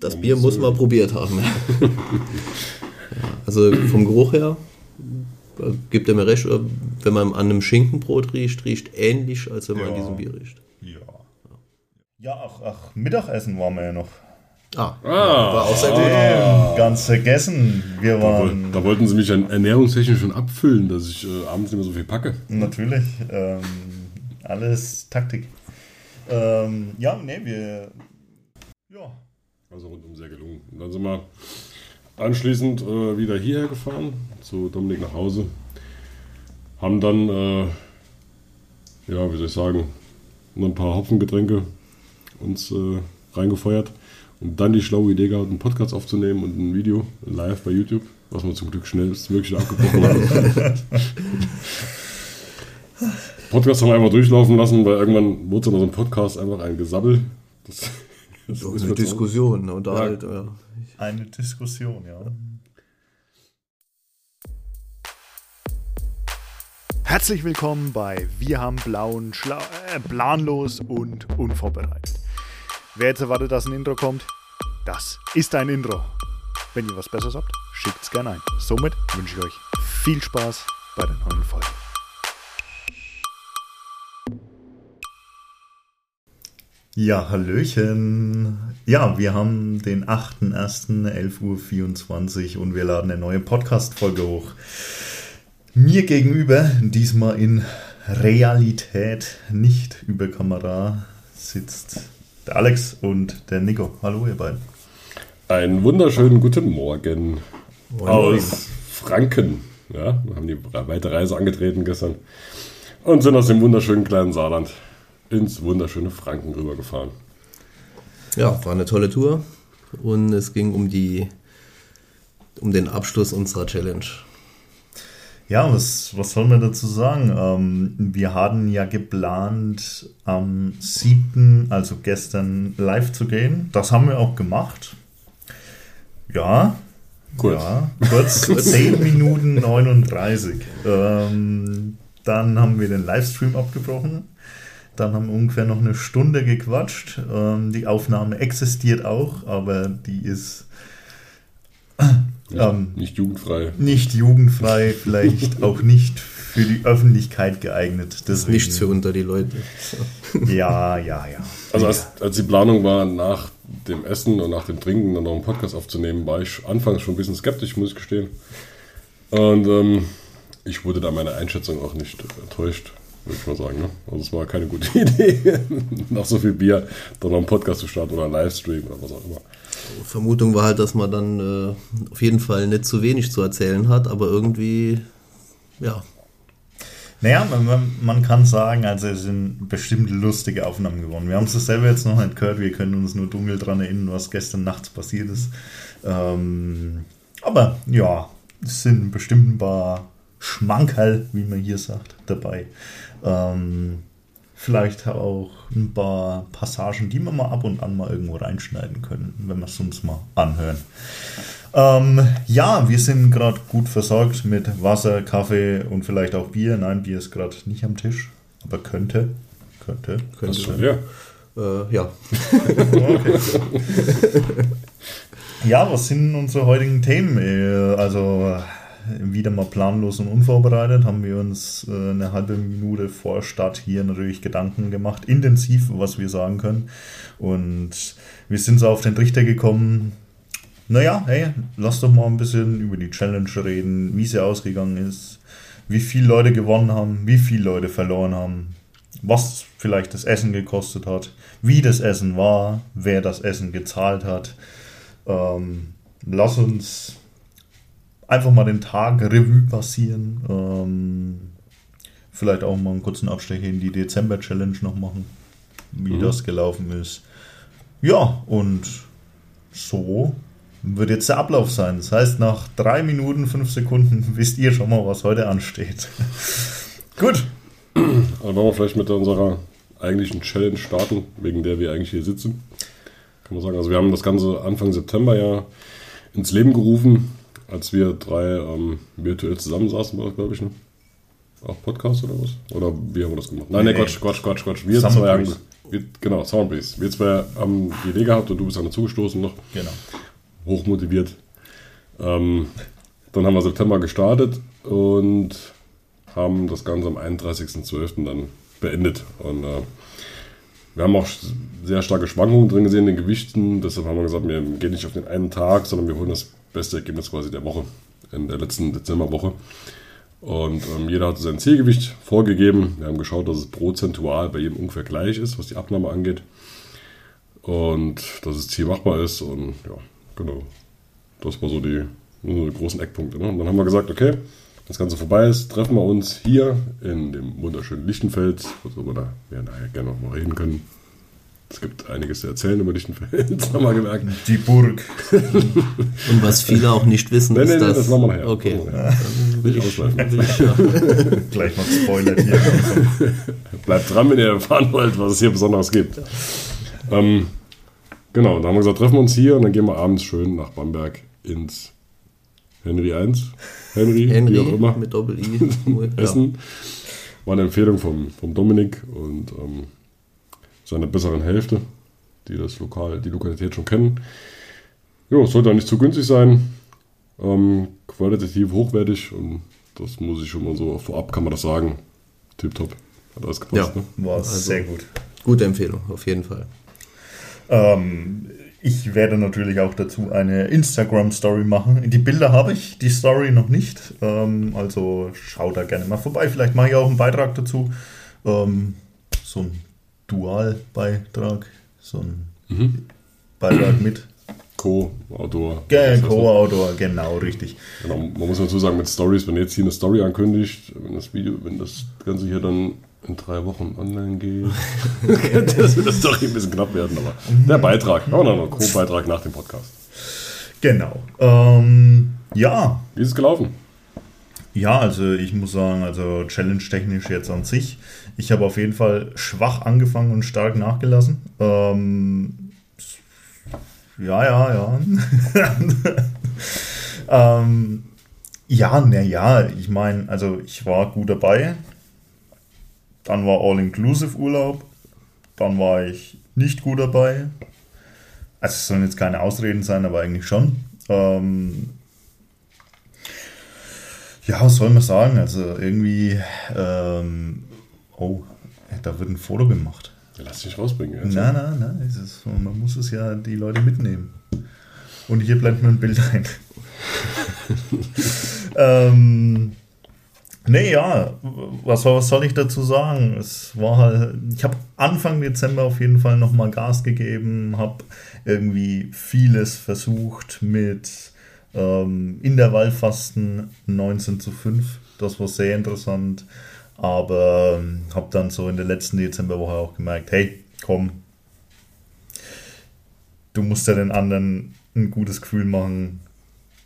Das Bier muss man probiert haben. also vom Geruch her äh, gibt er mir recht, äh, wenn man an einem Schinkenbrot riecht, riecht ähnlich, als wenn man ja. an diesem Bier riecht. Ja. Ja, ach, ach, Mittagessen waren wir ja noch. Ah, ah war auch sehr gut. Ah. Ganz vergessen. Wir waren. Da, da, wollten sie mich ernährungstechnisch schon abfüllen, dass ich äh, abends nicht mehr so viel packe. Natürlich. Ähm, alles Taktik. Ähm, ja, nee, wir. Ja. Also rundum sehr gelungen. Und dann sind wir anschließend äh, wieder hierher gefahren, zu Dominik nach Hause. Haben dann, äh, ja, wie soll ich sagen, noch ein paar Hopfengetränke uns äh, reingefeuert und dann die schlaue Idee gehabt, einen Podcast aufzunehmen und ein Video live bei YouTube, was wir zum Glück schnellstmöglich abgebrochen haben. Podcast haben wir einfach durchlaufen lassen, weil irgendwann wurde so ein Podcast einfach ein Gesabbel. Das, das ist eine Diskussion, ne? Und halt, ja. Eine Diskussion, ja. Herzlich willkommen bei Wir haben blauen, Schla äh, planlos und unvorbereitet. Wer jetzt erwartet, dass ein Intro kommt, das ist ein Intro. Wenn ihr was Besseres habt, schickt es gerne ein. Somit wünsche ich euch viel Spaß bei der neuen Folge. Ja, Hallöchen. Ja, wir haben den 8.1.11.24 Uhr und wir laden eine neue Podcast-Folge hoch. Mir gegenüber, diesmal in Realität, nicht über Kamera, sitzt der Alex und der Nico. Hallo, ihr beiden. Einen wunderschönen guten Morgen Moin. aus Franken. Ja, wir haben die weite Reise angetreten gestern und sind aus dem wunderschönen kleinen Saarland ins wunderschöne Franken rübergefahren. Ja, war eine tolle Tour und es ging um die um den Abschluss unserer Challenge. Ja, was, was soll man dazu sagen? Ähm, wir hatten ja geplant, am 7., also gestern, live zu gehen. Das haben wir auch gemacht. Ja. Kurz. Ja, kurz 10 Minuten 39. Ähm, dann haben wir den Livestream abgebrochen. Dann haben wir ungefähr noch eine Stunde gequatscht. Ähm, die Aufnahme existiert auch, aber die ist nicht, ähm, nicht jugendfrei. Nicht jugendfrei, vielleicht auch nicht für die Öffentlichkeit geeignet. Deswegen. Nichts für unter die Leute. ja, ja, ja. Also als, als die Planung war, nach dem Essen und nach dem Trinken dann noch einen Podcast aufzunehmen, war ich anfangs schon ein bisschen skeptisch, muss ich gestehen. Und ähm, ich wurde da meiner Einschätzung auch nicht enttäuscht, würde ich mal sagen. Ne? Also es war keine gute Idee, nach so viel Bier dann noch einen Podcast zu starten oder einen Livestream oder was auch immer. Vermutung war halt, dass man dann äh, auf jeden Fall nicht zu wenig zu erzählen hat, aber irgendwie, ja. Naja, man, man kann sagen, also es sind bestimmt lustige Aufnahmen geworden. Wir haben es selber jetzt noch nicht gehört, wir können uns nur dunkel daran erinnern, was gestern nachts passiert ist. Ähm, aber ja, es sind bestimmt ein paar Schmankerl, wie man hier sagt, dabei. Ähm, vielleicht auch ein paar Passagen, die wir mal ab und an mal irgendwo reinschneiden können, wenn wir es uns mal anhören. Ähm, ja, wir sind gerade gut versorgt mit Wasser, Kaffee und vielleicht auch Bier. Nein, Bier ist gerade nicht am Tisch, aber könnte. Könnte. Könnte. Schon, ja. Äh, ja. okay. ja, was sind unsere heutigen Themen? Äh, also wieder mal planlos und unvorbereitet, haben wir uns äh, eine halbe Minute vor Start hier natürlich Gedanken gemacht, intensiv, was wir sagen können. Und wir sind so auf den Trichter gekommen, naja, hey, lass doch mal ein bisschen über die Challenge reden, wie sie ausgegangen ist, wie viele Leute gewonnen haben, wie viele Leute verloren haben, was vielleicht das Essen gekostet hat, wie das Essen war, wer das Essen gezahlt hat. Ähm, lass uns einfach mal den Tag Revue passieren. Ähm, vielleicht auch mal einen kurzen Abstecher in die Dezember-Challenge noch machen, wie mhm. das gelaufen ist. Ja, und so wird jetzt der Ablauf sein. Das heißt, nach drei Minuten, fünf Sekunden wisst ihr schon mal, was heute ansteht. Gut. Also wollen wir vielleicht mit unserer eigentlichen Challenge starten, wegen der wir eigentlich hier sitzen. Kann man sagen. Also wir haben das Ganze Anfang September ja ins Leben gerufen als wir drei ähm, virtuell zusammensaßen, war das, glaube ich, ne? Auch Podcast oder was? Oder wie haben wir das gemacht? Nein, nee, nee Quatsch, Quatsch, Quatsch, Quatsch. Wir zwei haben. Wir, genau, Soundbase. Wir zwei haben die Idee gehabt und du bist dann dazugestoßen noch. Genau. Hochmotiviert. Ähm, dann haben wir September gestartet und haben das Ganze am 31.12. dann beendet. Und äh, wir haben auch sehr starke Schwankungen drin gesehen in den Gewichten. Deshalb haben wir gesagt, wir gehen nicht auf den einen Tag, sondern wir holen das beste Ergebnis quasi der Woche, in der letzten Dezemberwoche. Und ähm, jeder hat sein Zielgewicht vorgegeben. Wir haben geschaut, dass es prozentual bei jedem ungefähr gleich ist, was die Abnahme angeht. Und dass das Ziel machbar ist. Und ja, genau. Das war so die, so die großen Eckpunkte. Ne? Und dann haben wir gesagt, okay, wenn das Ganze vorbei ist, treffen wir uns hier in dem wunderschönen Lichtenfels, worüber da wir nachher gerne noch mal reden können. Es gibt einiges zu erzählen über Lichtenfels, haben wir gemerkt. Die Burg. Und was viele auch nicht wissen, Nee, ist, nee, nee, dass... das machen wir nachher. Okay. Das. Dann will ich, ausschweifen. will ich, ja. Gleich mal gespoilert hier. Bleibt dran, wenn ihr erfahren wollt, was es hier Besonderes gibt. Ähm, genau, dann haben wir gesagt, treffen wir uns hier und dann gehen wir abends schön nach Bamberg ins Henry 1. Henry, Henry wie auch immer. mit Doppel-I. Ja. Essen. War eine Empfehlung vom, vom Dominik und ähm, seiner besseren Hälfte, die das Lokal, die Lokalität schon kennen. Ja, sollte auch nicht zu günstig sein. Ähm, qualitativ hochwertig und das muss ich schon mal so vorab kann man das sagen. Tipptopp. Hat alles gepasst, Ja. ne? War sehr gut. Gute Empfehlung, auf jeden Fall. Ähm, ich werde natürlich auch dazu eine Instagram-Story machen. Die Bilder habe ich, die Story noch nicht. Ähm, also schau da gerne mal vorbei. Vielleicht mache ich auch einen Beitrag dazu. Ähm, so ein Dualbeitrag. So ein Mhm. Beitrag mit Co-Autor. Ge- Co-Autor, genau, richtig. Genau, man muss dazu sagen, mit Stories, wenn ihr jetzt hier eine Story ankündigt, wenn das Video, wenn das Ganze hier dann in drei Wochen online geht, könnte das mit der Story ein bisschen knapp werden, aber der Beitrag, oh nein, nein, Co-Beitrag nach dem Podcast. Genau. Ähm, ja, Wie ist es gelaufen? Ja, also ich muss sagen, also challenge-technisch jetzt an sich. Ich habe auf jeden Fall schwach angefangen und stark nachgelassen. Ähm, ja, ja, ja. ähm, ja, naja, ich meine, also ich war gut dabei. Dann war All-Inclusive-Urlaub. Dann war ich nicht gut dabei. Also es sollen jetzt keine Ausreden sein, aber eigentlich schon. Ähm, ja, was soll man sagen? Also irgendwie, ähm, oh, da wird ein Foto gemacht. Lass dich rausbringen. Jetzt. Nein, nein, nein, es ist, man muss es ja die Leute mitnehmen. Und hier blendet man ein Bild ein. ähm, nee, ja, was, was soll ich dazu sagen? Es war halt, ich habe Anfang Dezember auf jeden Fall nochmal Gas gegeben, habe irgendwie vieles versucht mit ähm, Intervallfasten 19 zu 5. Das war sehr interessant. Aber ähm, habe dann so in der letzten Dezemberwoche auch gemerkt, hey, komm, du musst ja den anderen ein gutes Gefühl machen,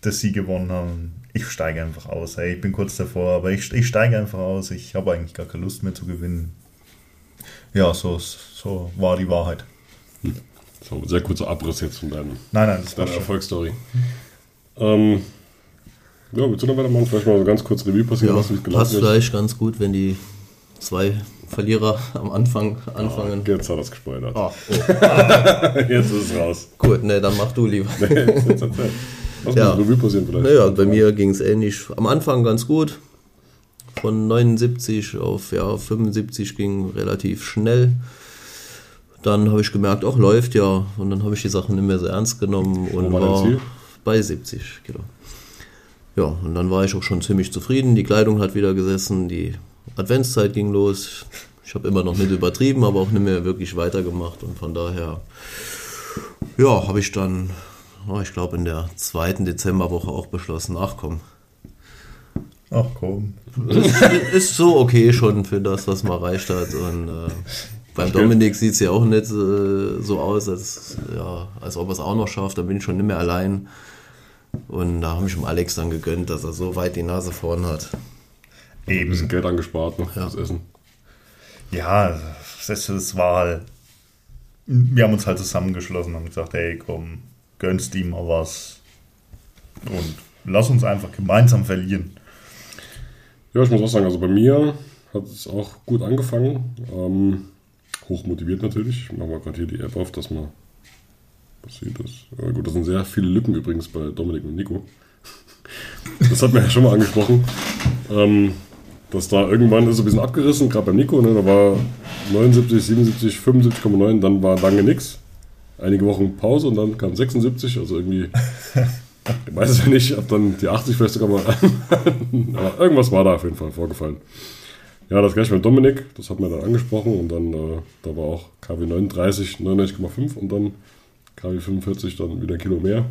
dass sie gewonnen haben. Ich steige einfach aus. Hey, ich bin kurz davor, aber ich, ich steige einfach aus. Ich habe eigentlich gar keine Lust mehr zu gewinnen. Ja, so, so war die Wahrheit. So, sehr kurzer Abriss jetzt von deinem, Nein, nein, deiner. Erfolgsstory. Ähm, ja, willst du noch weitermachen? Vielleicht mal so ganz kurz Revue passieren Ja, lassen, wie es passt gelaufen ist. vielleicht ganz gut, wenn die zwei Verlierer am Anfang anfangen. Jetzt hat er es gespoilert. Ah, oh, Jetzt ist es raus. gut, ne, dann mach du lieber. Jetzt erzähl. Lass Ja. Revue passieren vielleicht. Naja, bei mir ging es ähnlich. Am Anfang ganz gut. Von 79 auf ja, 75 ging relativ schnell. Dann habe ich gemerkt, auch läuft ja. Und dann habe ich die Sachen nicht mehr so ernst genommen und war dein war Ziel? Bei 70 Kilo. Ja, und dann war ich auch schon ziemlich zufrieden. Die Kleidung hat wieder gesessen, die Adventszeit ging los. Ich habe immer noch nicht übertrieben, aber auch nicht mehr wirklich weitergemacht. Und von daher, ja, habe ich dann, oh, ich glaube, in der zweiten Dezemberwoche auch beschlossen, ach komm, Ach komm. ist so okay schon für das, was man erreicht hat. Und äh, beim Dominik sieht es ja auch nicht äh, so aus, als, ja, als ob er es auch noch schafft. Da bin ich schon nicht mehr allein. Und da habe ich dem Alex dann gegönnt, dass er so weit die Nase vorn hat. Ein bisschen Eben. Geld angespart noch Ja. fürs Essen. Ja, das, war halt. Wir haben uns halt zusammengeschlossen und gesagt, hey, komm, gönnst ihm mal was. Und lass uns einfach gemeinsam verlieren. Ja, ich muss auch sagen, also bei mir hat es auch gut angefangen. Ähm, hoch motiviert natürlich. Ich mache mal gerade hier die App auf, dass man was sieht das. Ja, gut, das sind sehr viele Lücken übrigens bei Dominik und Nico. Das hat mir ja schon mal angesprochen. Ähm, dass da irgendwann ist so ein bisschen abgerissen, gerade beim Nico, ne, da war 79, 77, 75,9, dann war lange nichts. Einige Wochen Pause und dann kam 76, also irgendwie, ich weiß es ja nicht, ob dann die 80 vielleicht sogar mal, aber irgendwas war da auf jeden Fall vorgefallen. Ja, das gleich mit Dominik, das hat man dann angesprochen und dann, äh, da war auch KW 39, 99,5 und dann KW 45 dann wieder ein Kilo mehr.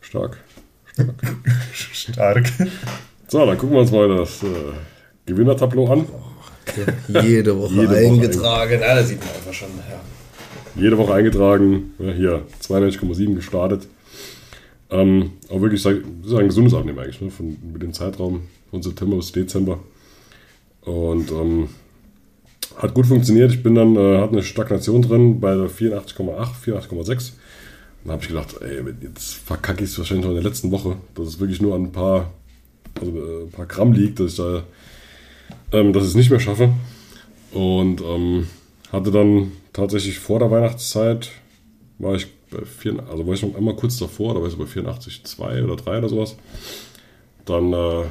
Stark. Stark. Stark. So, dann gucken wir uns mal das äh, Gewinnertableau an. Jede Woche Jede Woche eingetragen. Ja, da sieht man einfach schon. Ja. Jede Woche eingetragen. Ja, hier 92,7 gestartet. Ähm, auch wirklich, das ist ein gesundes Abnehmen eigentlich, ne? Von, mit dem Zeitraum von September bis Dezember. Und ähm, hat gut funktioniert. Ich bin dann, äh, hatte eine Stagnation drin bei der 84,8, 84,6. Dann habe ich gedacht, ey, jetzt verkacke ich es wahrscheinlich noch in der letzten Woche, dass es wirklich nur an ein paar, also, äh, ein paar Gramm liegt, dass ich da, ähm, dass ich es nicht mehr schaffe. Und ähm, hatte dann tatsächlich vor der Weihnachtszeit, war ich bei 4, also war ich noch einmal kurz davor, da war ich so bei 84,2 oder 3 oder sowas. Dann äh,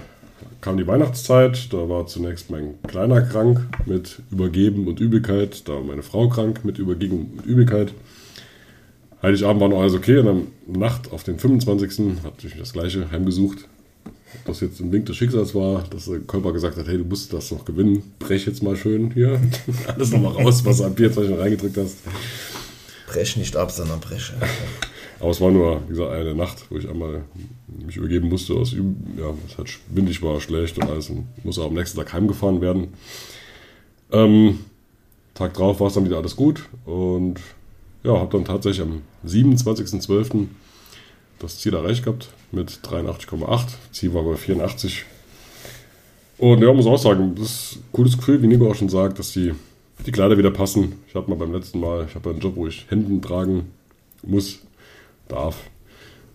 kam die Weihnachtszeit, da war zunächst mein Kleiner krank mit Übergeben und Übelkeit, da war meine Frau krank mit Übergeben und Übelkeit. Heiligabend war noch alles okay und dann Nacht auf den 25. hatte ich das gleiche heimgesucht. Ob das jetzt ein Wink des Schicksals war, dass der Körper gesagt hat, hey, du musst das noch gewinnen, brech jetzt mal schön hier. Alles nochmal raus, was du am 24 reingedrückt hast. Brech nicht ab, sondern breche. Aber es war nur, wie gesagt, eine Nacht, wo ich einmal mich übergeben musste. Aus ja, es hat windig war, schlecht und alles. Und musste am nächsten Tag heimgefahren werden. Ähm, Tag drauf war es dann wieder alles gut. Und ja, habe dann tatsächlich am 27.12. das Ziel erreicht gehabt mit 83,8. Ziel war bei 84. Und ja, muss auch sagen, das ist ein cooles Gefühl, wie Nico auch schon sagt, dass die, die Kleider wieder passen. Ich habe mal beim letzten Mal, ich habe einen Job, wo ich Händen tragen muss, darf.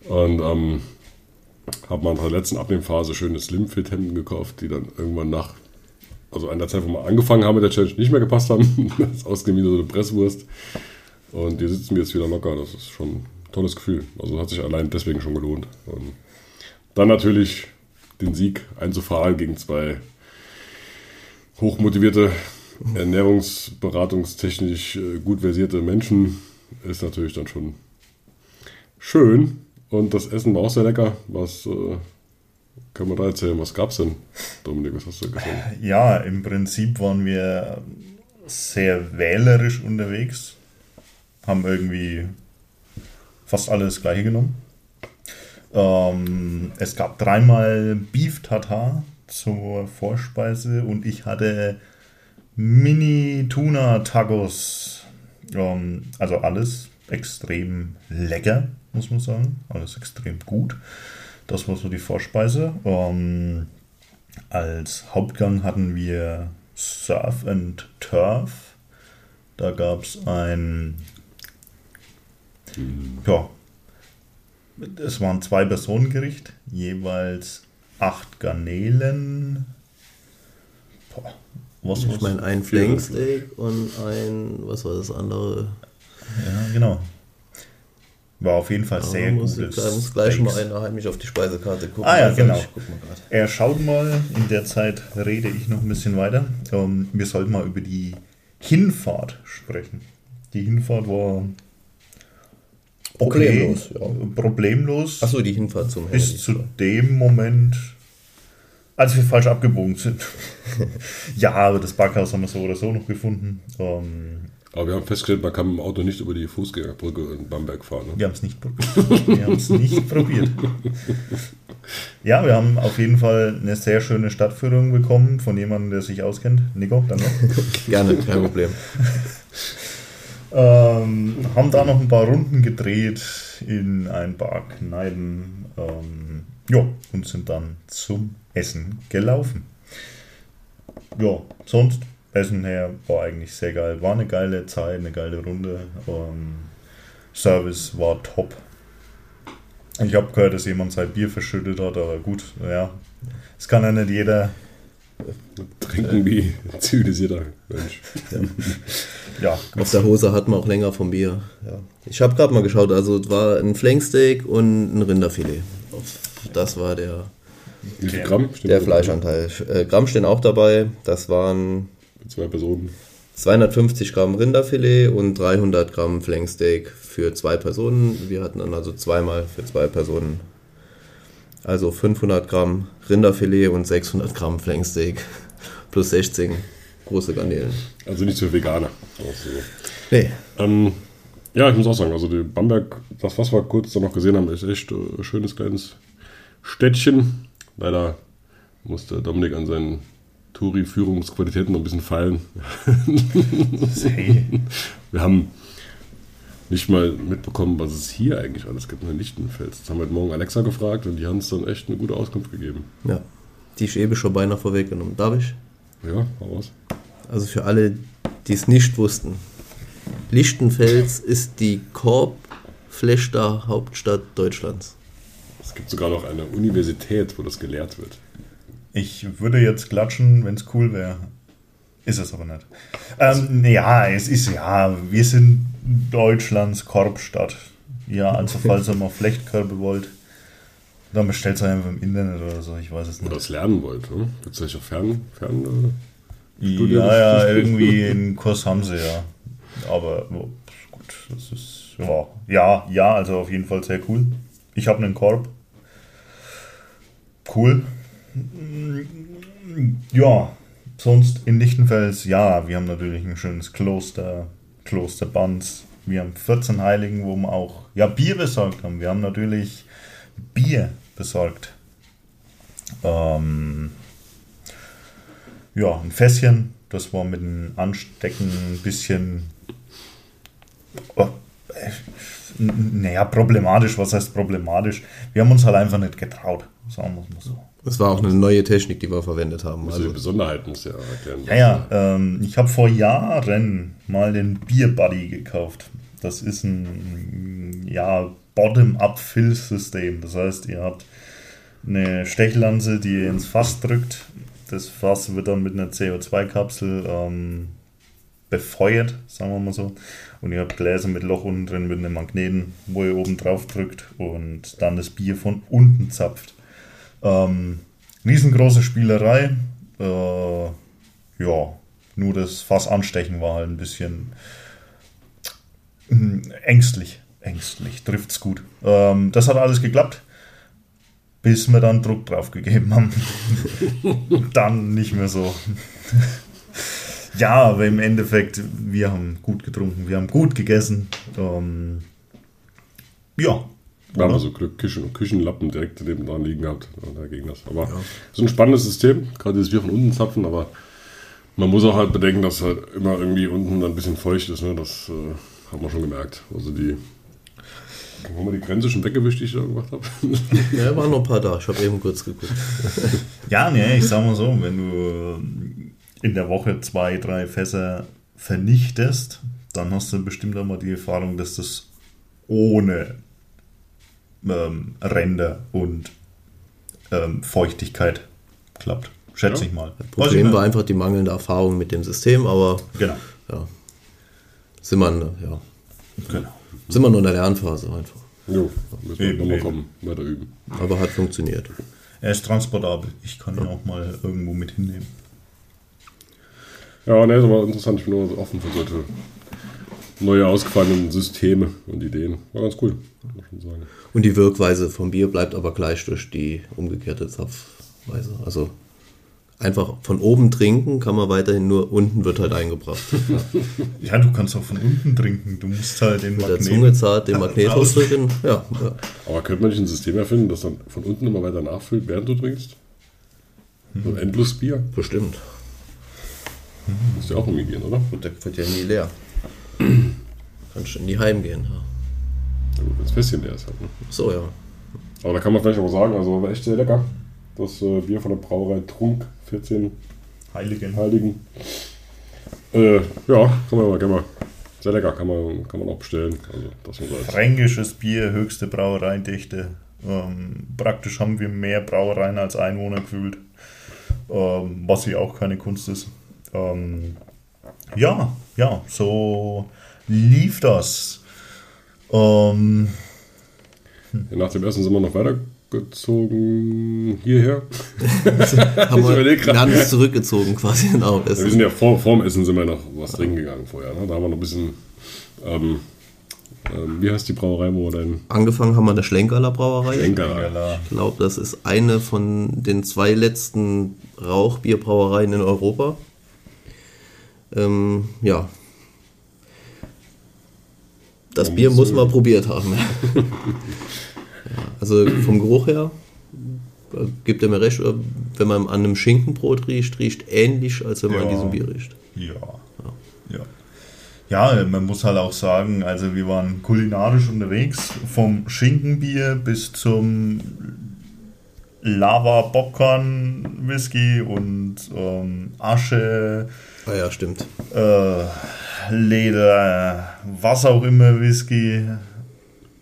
Und ähm, habe mal in der letzten Abnehmphase schöne Slim-Fit-Hemden gekauft, die dann irgendwann nach, also an Zeit, wo wir angefangen haben mit der Challenge, nicht mehr gepasst haben. das ist ausgesehen wie so eine Presswurst. Und die sitzen mir jetzt wieder locker. Das ist schon ein tolles Gefühl. Also hat sich allein deswegen schon gelohnt. Und dann natürlich den Sieg einzufahren gegen zwei hochmotivierte, ernährungsberatungstechnisch äh, gut versierte Menschen ist natürlich dann schon schön. Und das Essen war auch sehr lecker. Was äh, kann man da erzählen? Was gab's denn? Dominik, was hast du gesagt? Ja, im Prinzip waren wir sehr wählerisch unterwegs. Haben irgendwie fast alles das gleiche genommen. Ähm, es gab dreimal Beef Tartar zur Vorspeise und ich hatte Mini Tuna Tacos. Ähm, also alles extrem lecker, muss man sagen. Alles extrem gut. Das war so die Vorspeise. Ähm, als Hauptgang hatten wir Surf and Turf. Da gab es ein, ja, es waren zwei Personengericht, jeweils acht Garnelen. Boah, was Ich meine, ein Flanksteak und ein, was war das andere? Ja, genau. War auf jeden Fall sehr Da muss, gutes. ich muss gleich Steaks. mal einer heimlich auf die Speisekarte gucken. Ah ja, genau. Ich. Er schaut mal, in der Zeit rede ich noch ein bisschen weiter. Ähm, wir sollten mal über die Hinfahrt sprechen. Die Hinfahrt war okay, Problemlos, ja. problemlos Achso, die Hinfahrt zum bis zu dem Moment, als wir falsch abgebogen sind. ja, aber das Backhaus haben wir so oder so noch gefunden. Ähm, Aber wir haben festgestellt, man kann mit dem Auto nicht über die Fußgängerbrücke in Bamberg fahren. Ne? Wir haben es nicht probiert. Wir haben es nicht probiert. Ja, wir haben auf jeden Fall eine sehr schöne Stadtführung bekommen von jemandem, der sich auskennt. Nico, danke. Gerne, kein Problem. ähm, haben da noch ein paar Runden gedreht in ein paar Kneipen. Ähm, ja, und sind dann zum Essen gelaufen. Ja, sonst Essen her war eigentlich sehr geil. War eine geile Zeit, eine geile Runde. Ähm, Service war top. Ich habe gehört, dass jemand sein Bier verschüttet hat, aber gut, ja. Es kann ja nicht jeder Trinken wie ein zivilisierter Mensch. Ja, Auf der Hose hat man auch länger vom Bier. Ja. Ich habe gerade mal geschaut, also es war ein Flanksteak und ein Rinderfilet. Das war der, Wie viel Gramm? Stimmt der? Fleischanteil. Äh, Gramm stehen auch dabei. Das waren Für zwei Personen. 250 Gramm Rinderfilet und 300 Gramm Flanksteak für zwei Personen. Wir hatten dann also zweimal für zwei Personen. Also 500 Gramm Rinderfilet und 600 Gramm Flanksteak plus 16 große Garnelen. Also nicht für Veganer. Auch so. Nee, Ähm, ja, ich muss auch sagen, also die Bamberg, das, was wir kurz da noch gesehen haben, ist echt äh, ein schönes kleines Städtchen. Leider musste Dominik an seinen Touri-Führungsqualitäten noch ein bisschen hey, Wir haben nicht mal mitbekommen, was es hier eigentlich alles gibt in Lichtenfels. Das haben wir heute Morgen Alexa gefragt und die haben uns dann echt eine gute Auskunft gegeben. ja. Die ist eben schon beinahe vorweggenommen. Darf ich? Ja, hau raus. Also für alle, die es nicht wussten. Lichtenfels ist die Korbflechter Hauptstadt Deutschlands. Es gibt sogar noch eine Universität, wo das gelehrt wird. Ich würde jetzt klatschen, wenn es cool wäre. Ist es aber nicht. Ähm, ja, es ist ja, wir sind Deutschlands Korbstadt. Ja, also falls ihr mal Flechtkörbe wollt, dann bestellt es einfach im Internet oder so, ich weiß es Oder nicht. das lernen wollt. Ne? Gibt es euch auch fern, fern äh, Ja, ja, irgendwie einen Kurs haben sie ja. Aber oh, gut, das ist ja, ja, ja, also auf jeden Fall sehr cool. Ich habe einen Korb. Cool. Ja, sonst in Lichtenfels, ja, wir haben natürlich ein schönes Kloster, Kloster Banz. Wir haben 14 Heiligen, wo wir auch ja, Bier besorgt haben. Wir haben natürlich Bier besorgt. Ähm, ja, ein Fässchen, das war mit dem Anstecken ein bisschen, oh, naja, problematisch. Was heißt problematisch? Wir haben uns halt einfach nicht getraut, sagen wir es mal so. Das war auch eine neue Technik, die wir verwendet haben. also die Also, Besonderheit muss ja erklären. Ja, ja, ähm, ich habe vor Jahren mal den Beer Buddy gekauft. Das ist ein ja, Bottom-up-Fill-System. Das heißt, ihr habt eine Stechlanze, die ihr ins Fass drückt. Das Fass wird dann mit einer CO2-Kapsel ähm, befeuert, sagen wir mal so. Und ihr habt Gläser mit Loch unten drin mit einem Magneten, wo ihr oben drauf drückt und dann das Bier von unten zapft. Ähm, riesengroße Spielerei. Äh, ja, nur das Fass anstechen war halt ein bisschen mm, ängstlich. Ängstlich, trifft's gut. Ähm, das hat alles geklappt, bis wir dann Druck drauf gegeben haben. dann nicht mehr so. ja, aber im Endeffekt, wir haben gut getrunken, wir haben gut gegessen. Ähm, ja. Wir haben oder? also Glück, Küchen, Küchenlappen direkt neben dran liegen gehabt. Da ging das. Aber es ist ein spannendes System, gerade dieses Bier von unten zapfen, aber man muss auch halt bedenken, dass halt immer irgendwie unten ein bisschen feucht ist. Ne? Das äh, haben wir schon gemerkt. Also die. Haben wir die Grenze schon weggewischt, die ich da gemacht habe? ja, waren noch ein paar da. Ich habe eben kurz geguckt. Ja, nee, ich sag mal so, wenn du in der Woche zwei, drei Fässer vernichtest, dann hast du bestimmt auch mal die Erfahrung, dass das ohne ähm, Ränder und ähm, Feuchtigkeit klappt. Schätze Ja. ich mal. Weiß ich Problem nicht. war einfach die mangelnde Erfahrung mit dem System, aber Genau. ja, sind wir, ja, genau. sind wir nur in der Lernphase einfach. Jo, müssen wir nochmal kommen, weiter üben. Aber hat funktioniert. Er ist transportabel. Ich kann ihn auch mal irgendwo mit hinnehmen. Ja, ne, ist aber interessant. Ich bin so offen für solche neue ausgefallenen Systeme und Ideen. War ganz cool, muss man schon sagen. Und die Wirkweise vom Bier bleibt aber gleich durch die umgekehrte Zapfweise. Also einfach von oben trinken kann man weiterhin nur unten wird halt eingebracht. Ja, du kannst auch von unten trinken. Du musst halt den Mit der Magnet- Zunge zart den Magnet Raus. rausdrücken. Ja, ja. Aber könnte man nicht ein System erfinden, das dann von unten immer weiter nachfüllt, während du trinkst? So ein Endlosbier? bestimmt. Muss ja auch irgendwie gehen, oder? Gut, der wird ja nie leer. Kannst du nie heimgehen. Ja. Ja, gut, wenn das Fässchen leer ist halt. Ne? So, ja. Aber da kann man vielleicht auch mal sagen, also war echt sehr lecker. Das äh, Bier von der Brauerei Trunk, 14 Heiligen. Heiligen. Äh, ja, kann man mal, kann man. Sehr lecker, kann man, kann man auch bestellen. Also, das Fränkisches Bier, höchste Brauereidichte. Ähm, praktisch haben wir mehr Brauereien als Einwohner gefühlt. ähm, was ja auch keine Kunst ist. Ähm, ja, ja, so lief das. Ähm, Ja, nach dem ersten sind wir noch weitergezogen hierher. Haben wir, wir haben uns zurückgezogen quasi. Genau. Das Wir sind ja vor, vorm Essen sind wir noch was trinken gegangen vorher. Ne? Da haben wir noch ein bisschen, ähm, ähm, wie heißt die Brauerei, wo wir dann angefangen haben wir an der Schlenkerler Brauerei. Enker. Ich glaube, das ist eine von den zwei letzten Rauchbierbrauereien in Europa. Ähm, ja. Das Bier muss man probiert haben. ja, also vom Geruch her äh, gibt er mir recht, äh, wenn man an einem Schinkenbrot riecht, riecht ähnlich, als wenn man an Ja. diesem Bier riecht. Ja. Ja. Ja, man muss halt auch sagen, also wir waren kulinarisch unterwegs, vom Schinkenbier bis zum Lava Popcorn Whisky und ähm, Asche, Ah ja, stimmt. äh, Leder, was auch immer Whisky.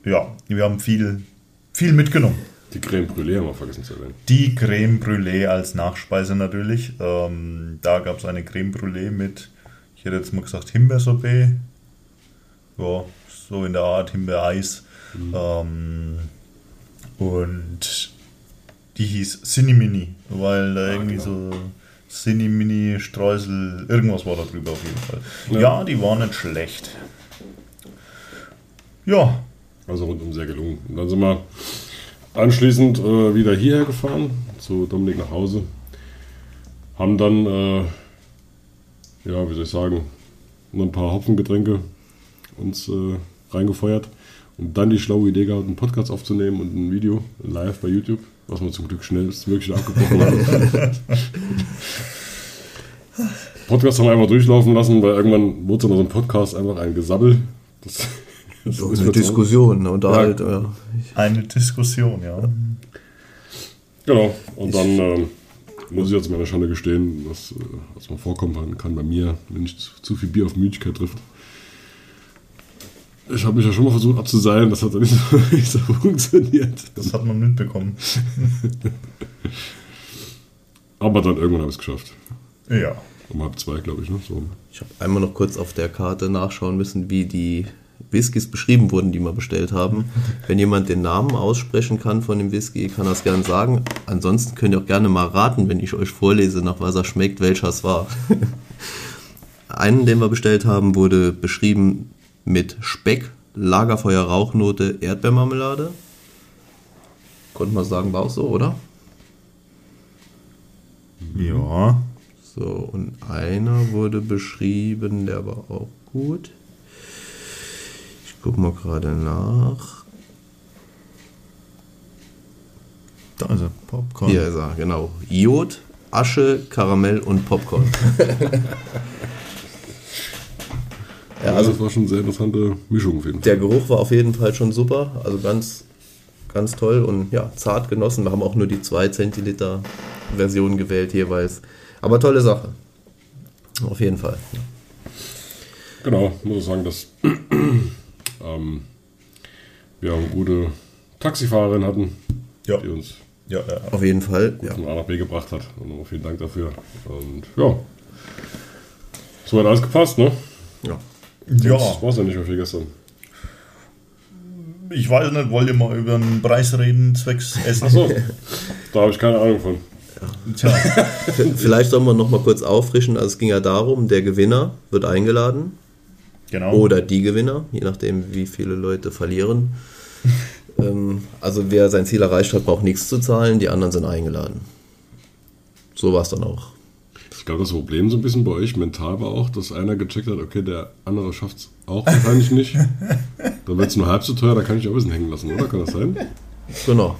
Ja, wir haben viel, viel mitgenommen. Die Creme Brûlée haben wir vergessen zu erwähnen. Die Creme Brûlée als Nachspeise natürlich. Ähm, da gab es eine Creme Brûlée mit, ich hätte jetzt mal gesagt, Himbeersorbet. Ja, so in der Art Himbeereis. Ähm, und die hieß Cinnamini, weil da irgendwie so Cinnamini, Streusel, irgendwas war da drüber auf jeden Fall. Ja. Ja, die war nicht schlecht. Ja, Also rundum sehr gelungen. Und dann sind wir anschließend äh, wieder hierher gefahren, zu Dominik nach Hause. Haben dann, äh, ja, wie soll ich sagen, noch ein paar Hopfengetränke uns äh, reingefeuert. Und dann die schlaue Idee gehabt, einen Podcast aufzunehmen und ein Video live bei YouTube, was wir zum Glück schnellstmöglich abgebrochen haben. Podcast haben wir einfach durchlaufen lassen, weil irgendwann wurde so ein Podcast einfach ein Gesabbel. Das, das So ist eine Diskussion, ne? Unterhalt, Ja. ja. eine Diskussion, ja. Genau, und dann ähm, muss ich jetzt meine Schande gestehen, dass, äh, was mal vorkommen kann bei mir, wenn ich zu, zu viel Bier auf Müdigkeit trifft. Ich habe mich ja schon mal versucht abzuseilen, das hat dann nicht so, nicht so funktioniert. Das hat man mitbekommen. Aber dann irgendwann habe ich es geschafft. Ja. Um halb zwei, glaube ich. Ne? So. Ich habe einmal noch kurz auf der Karte nachschauen müssen, wie die Whiskys beschrieben wurden, die wir bestellt haben. Wenn jemand den Namen aussprechen kann von dem Whisky, kann er es gerne sagen. Ansonsten könnt ihr auch gerne mal raten, wenn ich euch vorlese, nach was er schmeckt, welcher es war. Einen, den wir bestellt haben, wurde beschrieben mit Speck, Lagerfeuer, Rauchnote, Erdbeermarmelade. Konnte man sagen, war auch so, oder? Ja. So, und einer wurde beschrieben, der war auch gut. Ich guck mal gerade nach. Da ist er. Popcorn. Hier ist er, genau. Jod, Asche, Karamell und Popcorn. ja, also also das war schon eine sehr interessante Mischung auf jeden Fall. der Geruch war auf jeden Fall schon super. Also ganz, ganz toll und ja, zart genossen. Wir haben auch nur die 2 Zentiliter Version gewählt jeweils. Aber tolle Sache. Auf jeden Fall. Genau, muss ich sagen, dass ähm, wir eine gute Taxifahrerin hatten, Ja. die uns Ja, ja. Auf jeden Fall. Ja. von A nach B gebracht hat. Und vielen Dank dafür. Und ja, so hat alles gepasst, ne? ja. Ja. Das war es ja nicht mehr viel gestern. Ich weiß nicht, wollt ihr mal über den Preis reden, zwecks Essen? Achso, da habe ich keine Ahnung von. Tja, Vielleicht sollen wir noch mal kurz auffrischen. Also es ging ja darum, der Gewinner wird eingeladen genau. oder die Gewinner, je nachdem, wie viele Leute verlieren. ähm, also wer sein Ziel erreicht hat, braucht nichts zu zahlen, die anderen sind eingeladen. So war es dann auch. Ich glaube, das Problem so ein bisschen bei euch mental war auch, dass einer gecheckt hat, okay, der andere schafft es auch wahrscheinlich nicht. Dann wird es nur halb so teuer, da kann ich auch ein bisschen hängen lassen, oder? Kann das sein? Genau.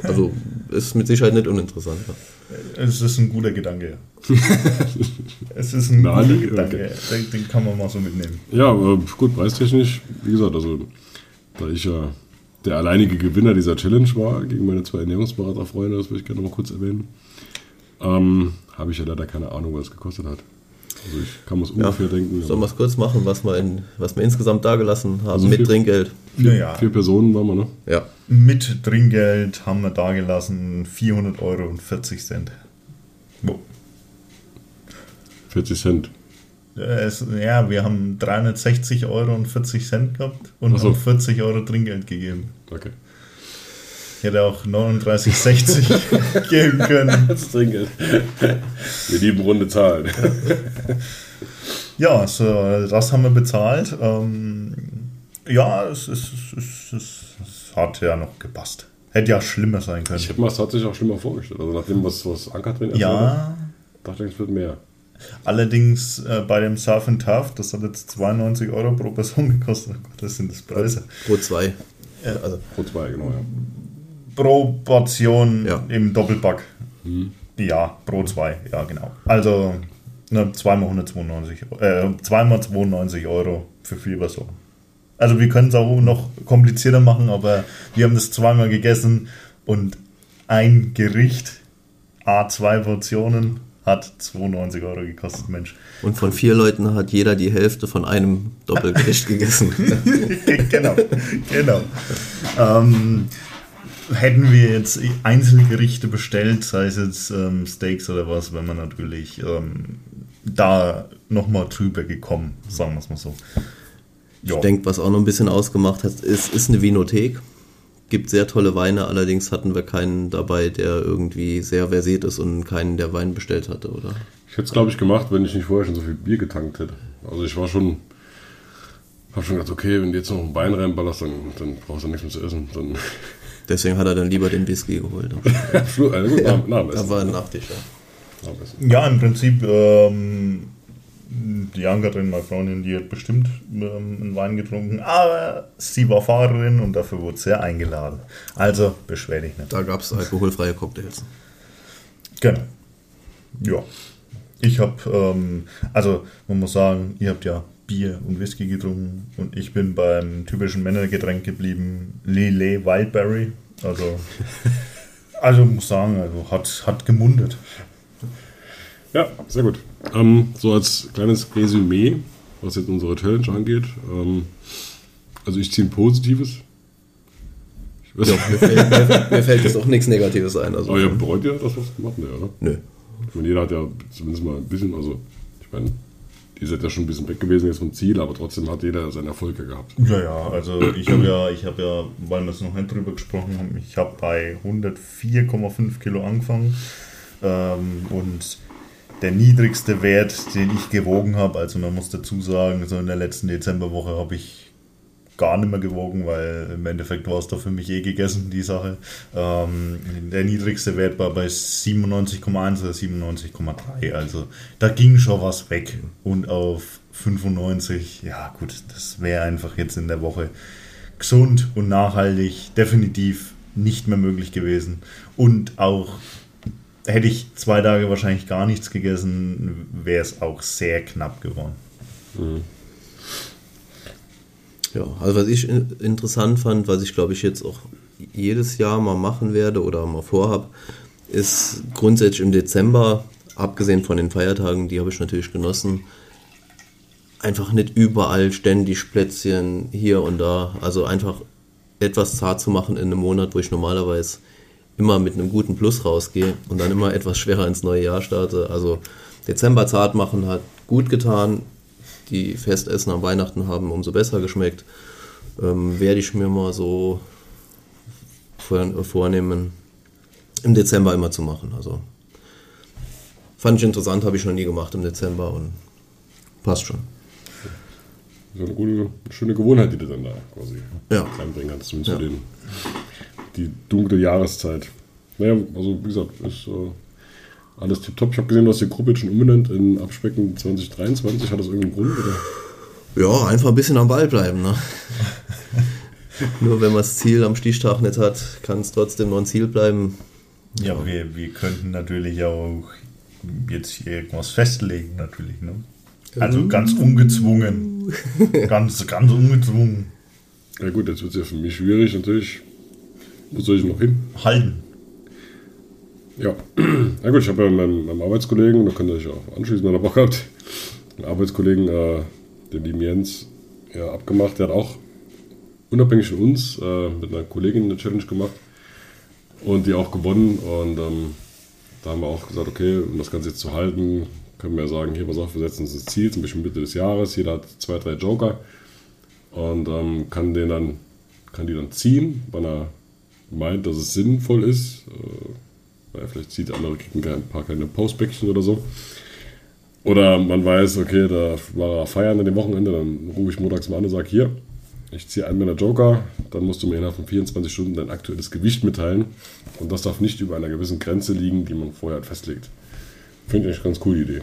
Also ist mit Sicherheit nicht uninteressant. Ja. Es ist ein guter Gedanke. es ist ein Na, guter okay. Gedanke. Den, den kann man mal so mitnehmen. Ja, aber gut, preistechnisch, wie gesagt, also da ich ja der alleinige Gewinner dieser Challenge war, gegen meine zwei Ernährungsberaterfreunde, das würde ich gerne noch mal kurz erwähnen, ähm, habe ich ja leider keine Ahnung, was es gekostet hat. Also ich kann mir es ungefähr denken. Sollen wir es kurz machen, was wir, in, was wir insgesamt dagelassen haben Also mit viel- Trinkgeld? Naja, Vier Personen waren wir, ne? Ja. mit Trinkgeld haben wir da gelassen 400 Euro und 40 Cent. Wo? 40 Cent. Äh, Es, ja, wir haben 360 Euro und 40 Cent gehabt und so. haben 40 Euro Trinkgeld gegeben. Okay. Ich hätte auch 39,60 geben können. Das Trinkgeld. Wir lieben runde Zahlen. Ja, so, das haben wir bezahlt. Ähm, ja, es, es, es, es, es hat ja noch gepasst. Hätte ja schlimmer sein können. Ich hätte mir das tatsächlich auch schlimmer vorgestellt. Also nachdem, was, was Anker drin erzählt hat, Ja, dachte ich, es wird mehr. allerdings äh, bei dem Surf and Turf, das hat jetzt 92 Euro pro Person gekostet. Oh Gott, das sind das Preise. Pro zwei. Also, Pro zwei, genau, ja. Pro Portion Ja. im Doppelpack. Ja, pro zwei, ja genau. Also ne, zweimal 192, äh, zweimal 92 Euro für vier Personen. Also wir können es auch noch komplizierter machen, aber wir haben das zweimal gegessen und ein Gericht, A2 Portionen, hat 92 Euro gekostet, Mensch. und von vier Leuten hat jeder die Hälfte von einem Doppelgericht gegessen. genau, genau. Ähm, hätten wir jetzt Einzelgerichte bestellt, sei es jetzt ähm, Steaks oder was, wären wir natürlich ähm, da nochmal drüber gekommen, sagen wir es mal so. Ich Ja. denke, was auch noch ein bisschen ausgemacht hat, ist, ist eine Vinothek. Gibt sehr tolle Weine, allerdings hatten wir keinen dabei, der irgendwie sehr versiert ist und keinen, der Wein bestellt hatte, oder? Ich hätte es, glaube ich, gemacht, wenn ich nicht vorher schon so viel Bier getankt hätte. Also ich war schon, habe schon gedacht, okay, wenn du jetzt noch einen Wein reinballerst, dann, dann brauchst du nichts mehr zu essen. Dann Deswegen hat er dann lieber den Whisky geholt. Also gut, nach, nach dem Da Essen. war ein Nachtisch, ja. Im Prinzip, ähm, die Angerin, meine Freundin, die hat bestimmt ähm, einen Wein getrunken, aber sie war Fahrerin und dafür wurde sie eingeladen. Also beschwer dich nicht. Da gab es alkoholfreie Cocktails. Genau. Ja. Ich habe, ähm, also man muss sagen, ihr habt ja Bier und Whisky getrunken und ich bin beim typischen Männergetränk geblieben, Lillet Wildberry. Also, also muss sagen, also hat, hat gemundet. Ja, sehr gut. Ähm, so als kleines Resümee, was jetzt unsere Challenge angeht. Ähm, also ich ziehe ein positives. Ich weiß, Ja, mir, fällt, mir, mir fällt jetzt auch nichts Negatives ein. Also, aber ihr bereut ja das, was gemacht habt, oder? Nö. Ich meine, jeder hat ja zumindest mal ein bisschen, also ich meine, ihr seid ja schon ein bisschen weg gewesen jetzt vom Ziel, aber trotzdem hat jeder seine Erfolge gehabt. Ja, ja, also ich habe ja, ich habe ja, weil wir es noch nicht drüber gesprochen haben, ich habe bei 104,5 Kilo angefangen ähm, und der niedrigste Wert, den ich gewogen habe, also man muss dazu sagen, so in der letzten Dezemberwoche habe ich gar nicht mehr gewogen, weil im Endeffekt war es da für mich eh gegessen, die Sache. Ähm, der niedrigste Wert war bei 97,1 oder 97,3, also da ging schon was weg. Und auf 95, ja gut, das wäre einfach jetzt in der Woche gesund und nachhaltig definitiv nicht mehr möglich gewesen. Und auch hätte ich zwei Tage wahrscheinlich gar nichts gegessen, wäre es auch sehr knapp geworden. Ja, also was ich in- interessant fand, was ich glaube ich jetzt auch jedes Jahr mal machen werde oder mal vorhab, ist grundsätzlich im Dezember, abgesehen von den Feiertagen, die habe ich natürlich genossen, einfach nicht überall ständig Plätzchen hier und da. Also einfach etwas zart zu machen in einem Monat, wo ich normalerweise immer mit einem guten Plus rausgehe und dann immer etwas schwerer ins neue Jahr starte. Also Dezember zart machen hat gut getan. Die Festessen am Weihnachten haben umso besser geschmeckt. Ähm, werde ich mir mal so vor, vornehmen, im Dezember immer zu machen. Also fand ich interessant, habe ich noch nie gemacht im Dezember und passt schon. Das ist eine gute, schöne Gewohnheit, die du dann da quasi Ja. reinbringen kannst, zumindest Ja. für den, die dunkle Jahreszeit. Naja, also wie gesagt, ist äh, alles tipptopp. Ich habe gesehen, du hast die Gruppe jetzt schon umbenannt in Abspecken 2023. Hat das irgendeinen Grund? Oder? Ja, einfach ein bisschen am Ball bleiben. Ne? Nur wenn man das Ziel am Stichtag nicht hat, kann es trotzdem noch ein Ziel bleiben. Ja, wir, wir könnten natürlich auch jetzt hier irgendwas festlegen, natürlich. Ne? Also ganz ungezwungen. ganz, ganz ungezwungen. Ja gut, jetzt wird es ja für mich schwierig natürlich. Wo soll ich noch hin? Halten. Ja, na gut, ich habe ja meinen, meinen Arbeitskollegen, da könnt ihr euch auch anschließen, wenn ihr Bock habt, einen Arbeitskollegen, äh, den lieben Jens, ja, abgemacht. Der hat auch unabhängig von uns äh, mit einer Kollegin eine Challenge gemacht und die auch gewonnen. Und ähm, Da haben wir auch gesagt, okay, um das Ganze jetzt zu halten, können wir sagen, hier, pass auf, wir setzen uns das Ziel, zum Beispiel Mitte des Jahres, jeder hat zwei, drei Joker und ähm, kann den dann, kann die dann ziehen, wann er meint, dass es sinnvoll ist. Äh, vielleicht zieht der andere kriegen ein paar kleine Postbäckchen oder so. Oder man weiß, okay, da war er feiern an dem Wochenende, dann rufe ich montags mal an und sage, hier, ich ziehe einen meiner Joker, dann musst du mir innerhalb von 24 Stunden dein aktuelles Gewicht mitteilen. Und das darf nicht über einer gewissen Grenze liegen, die man vorher festlegt. Finde ich eigentlich ganz cool, die Idee.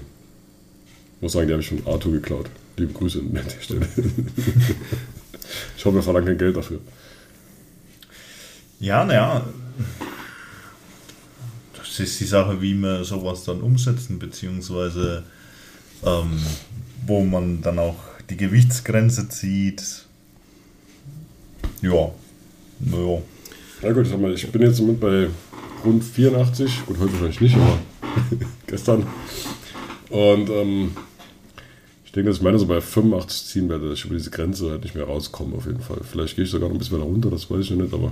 Muss sagen, die habe ich von Arthur geklaut. Liebe Grüße an der Stelle. ich hoffe, wir verlangen kein Geld dafür. Ja, naja. Das ist die Sache, wie wir sowas dann umsetzen, beziehungsweise ähm, wo man dann auch die Gewichtsgrenze zieht. Ja. Naja. Ja gut, sag mal, ich bin jetzt mit bei rund 84, gut, heute wahrscheinlich nicht, aber gestern. Und ähm, ich denke, dass ich meine so bei 85 ziehen werde, dass ich über diese Grenze halt nicht mehr rauskomme auf jeden Fall. Vielleicht gehe ich sogar noch ein bisschen weiter runter, das weiß ich noch nicht, aber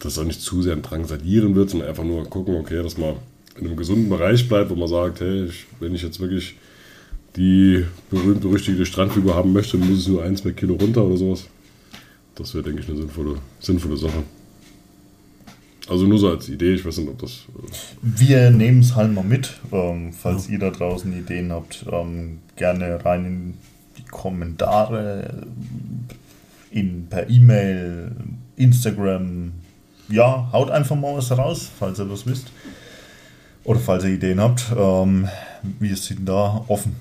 dass auch nicht zu sehr ein Drang sadieren wird, sondern einfach nur gucken, okay, dass man in einem gesunden Bereich bleibt, wo man sagt, hey, ich, wenn ich jetzt wirklich die berühmt-berüchtigte Strandfigur haben möchte, muss es nur ein, zwei Kilo runter oder sowas. Das wäre, denke ich, eine sinnvolle, sinnvolle Sache. Also nur so als Idee, ich weiß nicht, ob das. Äh Wir nehmen es halt mal mit. Ähm, falls ja. ihr da draußen Ideen habt, ähm, gerne rein in die Kommentare, in, per E-Mail, Instagram. Ja, haut einfach mal was raus, falls ihr was wisst. Oder falls ihr Ideen habt. Ähm, wir sind da offen.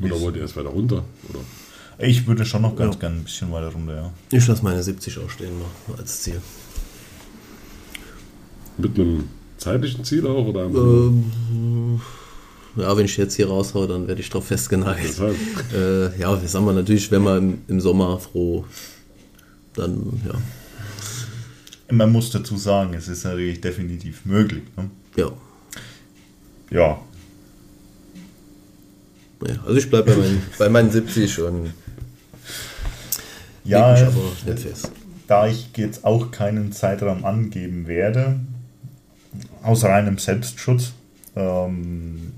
Oder wollt ihr erst weiter runter? Oder? Ich würde schon noch ganz ja. gerne ein bisschen weiter runter, ja. Ich lasse meine 70 auch stehen noch als Ziel. Mit einem zeitlichen Ziel auch? Oder ähm, ja, wenn ich jetzt hier raushaue, dann werde ich darauf festgenagelt. Äh, ja, wir sagen mal natürlich, wenn man im, im Sommer froh, dann ja. Man muss dazu sagen, es ist natürlich definitiv möglich. Ne? Ja. Ja. also ich bleibe bei, meinen, bei meinen 70 und ja, da ich jetzt auch keinen Zeitraum angeben werde, aus reinem Selbstschutz, ähm,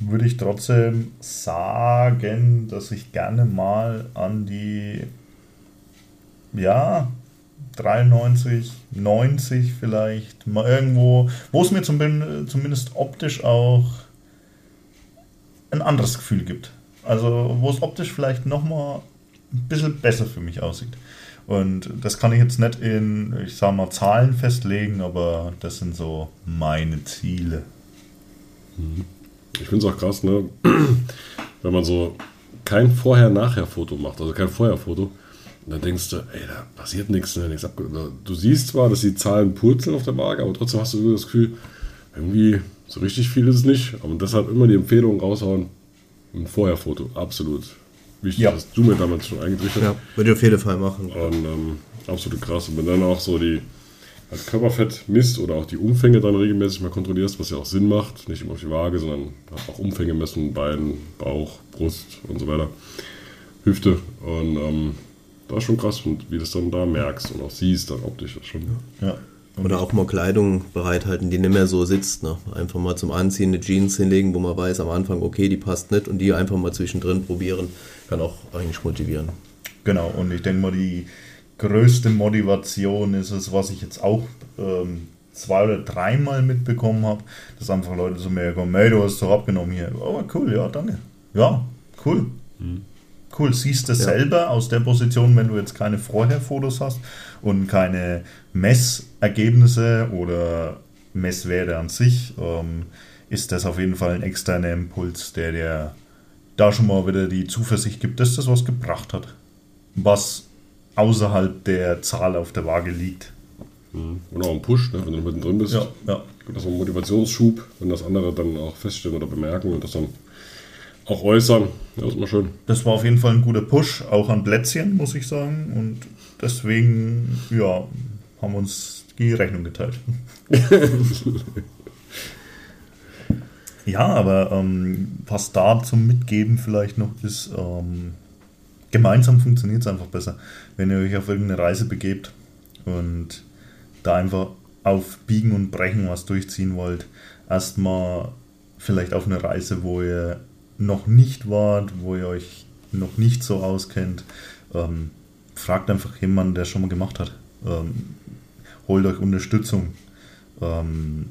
würde ich trotzdem sagen, dass ich gerne mal an die ja 93, 90 vielleicht mal irgendwo, wo es mir zumindest optisch auch ein anderes Gefühl gibt. Also wo es optisch vielleicht nochmal ein bisschen besser für mich aussieht. Und das kann ich jetzt nicht in, ich sag mal, Zahlen festlegen, aber das sind so meine Ziele. Ich finde es auch krass, ne? wenn man so kein Vorher-Nachher-Foto macht, also kein Vorher-Foto, dann denkst du, ey, da passiert nichts, ne? nichts Du siehst zwar, dass die Zahlen purzeln auf der Waage, aber trotzdem hast du das Gefühl, irgendwie so richtig viel ist es nicht. Aber deshalb immer die Empfehlung raushauen, ein Vorher-Foto, absolut wichtig, ja. dass du mir damals schon eingerichtet hast. Ja, würde ich auf jeden Fall machen. Und ähm, absolut krass. Und wenn dann auch so die als Körperfett misst oder auch die Umfänge dann regelmäßig mal kontrollierst, was ja auch Sinn macht, nicht immer auf die Waage, sondern auch Umfänge messen, Bein, Bauch, Brust und so weiter, Hüfte und ähm, das ist schon krass, und wie du das dann da merkst und auch siehst, dann optisch das schon. Ja. Oder auch mal Kleidung bereithalten, die nicht mehr so sitzt. Ne? Einfach mal zum Anziehen eine Jeans hinlegen, wo man weiß am Anfang, okay, die passt nicht und die einfach mal zwischendrin probieren, kann auch eigentlich motivieren. Genau, und ich denke mal, die größte Motivation ist es, was ich jetzt auch ähm, zwei oder dreimal mitbekommen habe, dass einfach Leute zu mir kommen, hey, du hast doch abgenommen hier. Oh, cool, ja, danke. Ja, cool. Mhm. Cool, siehst du ja. selber aus der Position, wenn du jetzt keine Vorher-Fotos hast und keine Messergebnisse oder Messwerte an sich, ähm, ist das auf jeden Fall ein externer Impuls, der dir da schon mal wieder die Zuversicht gibt, dass das was gebracht hat. Was außerhalb der Zahl auf der Waage liegt. Mhm. Und auch ein Push, ne, wenn du mittendrin bist. Ja, ja. Das ist ein Motivationsschub, wenn das andere dann auch feststellen oder bemerken und das dann auch äußern. Das ist immer schön. Das war auf jeden Fall ein guter Push, auch an Plätzchen, muss ich sagen. Und deswegen, ja, haben wir uns die Rechnung geteilt. ja, aber ähm, was da zum Mitgeben vielleicht noch ist, ähm, gemeinsam funktioniert es einfach besser. Wenn ihr euch auf irgendeine Reise begebt und da einfach auf Biegen und Brechen was durchziehen wollt, erstmal vielleicht auf eine Reise, wo ihr noch nicht wart, wo ihr euch noch nicht so auskennt, ähm, fragt einfach jemanden, der schon mal gemacht hat. Ähm, holt euch Unterstützung. Ähm,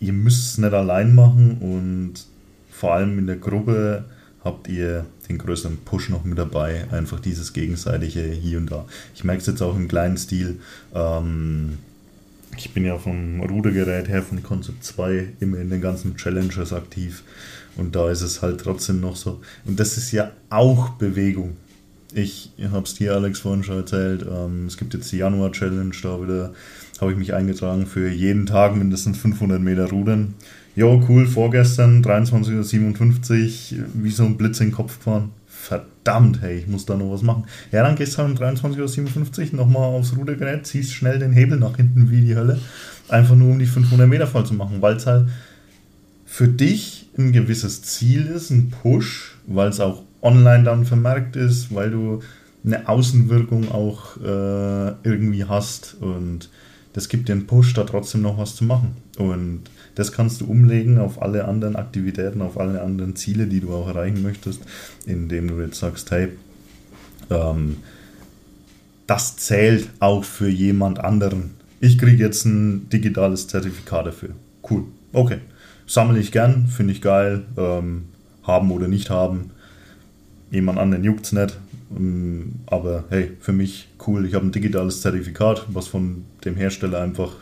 ihr müsst es nicht allein machen und vor allem in der Gruppe habt ihr den größeren Push noch mit dabei. Einfach dieses gegenseitige hier und da. Ich merke es jetzt auch im kleinen Stil. Ähm, ich bin ja vom Rudergerät her von Concept 2 immer in den ganzen Challengers aktiv. Und da ist es halt trotzdem noch so. Und das ist ja auch Bewegung. Ich habe es dir, Alex, vorhin schon erzählt. Ähm, es gibt jetzt die Januar-Challenge, da wieder habe ich mich eingetragen für jeden Tag mindestens 500 Meter Rudern. Jo, cool, vorgestern 23.57 Uhr, wie so ein Blitz in den Kopf gefahren. Verdammt, hey, ich muss da noch was machen. Ja, dann gehst du halt um 23.57 Uhr nochmal aufs Rudergerät, ziehst schnell den Hebel nach hinten wie die Hölle. Einfach nur, um die 500 Meter voll zu machen, weil es halt für dich ein gewisses Ziel ist, ein Push, weil es auch online dann vermerkt ist, weil du eine Außenwirkung auch äh, irgendwie hast und das gibt dir einen Push, da trotzdem noch was zu machen. Und das kannst du umlegen auf alle anderen Aktivitäten, auf alle anderen Ziele, die du auch erreichen möchtest, indem du jetzt sagst, hey, ähm, das zählt auch für jemand anderen. Ich kriege jetzt ein digitales Zertifikat dafür. Cool. Okay. Sammle ich gern, finde ich geil. Ähm, haben oder nicht haben. Jemand anderen juckt es nicht. Ähm, aber hey, für mich cool. Ich habe ein digitales Zertifikat, was von dem Hersteller einfach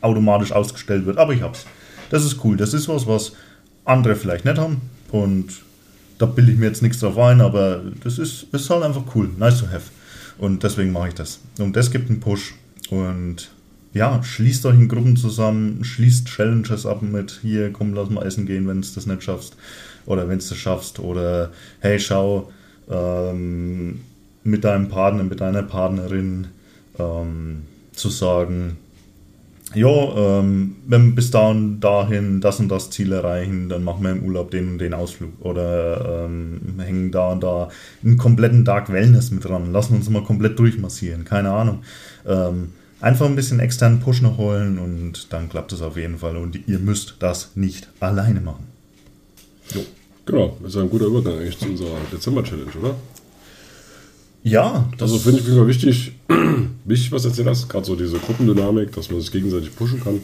automatisch ausgestellt wird. Aber ich habe es. Das ist cool. Das ist was, was andere vielleicht nicht haben. Und da bilde ich mir jetzt nichts drauf ein, aber das ist, ist halt einfach cool. Nice to have. Und deswegen mache ich das. Und das gibt einen Push. Und ja, schließt euch in Gruppen zusammen, schließt Challenges ab mit hier, komm, lass mal essen gehen, wenn du das nicht schaffst. Oder wenn du das schaffst. Oder hey, schau, ähm, mit deinem Partner, mit deiner Partnerin ähm, zu sagen, ja, ähm, wenn wir bis dahin, dahin das und das Ziel erreichen, dann machen wir im Urlaub den und den Ausflug. Oder ähm, hängen da und da einen kompletten Dark Wellness mit dran. Lassen uns mal komplett durchmassieren. Keine Ahnung. Ähm, einfach ein bisschen externen Push noch holen und dann klappt es auf jeden Fall. Und ihr müsst das nicht alleine machen. Jo. Genau, ist ein guter Übergang eigentlich zu unserer Dezember-Challenge, oder? Ja, das also finde ich immer wichtig, wichtig, was erzählt hast, gerade so diese Gruppendynamik, dass man sich gegenseitig pushen kann.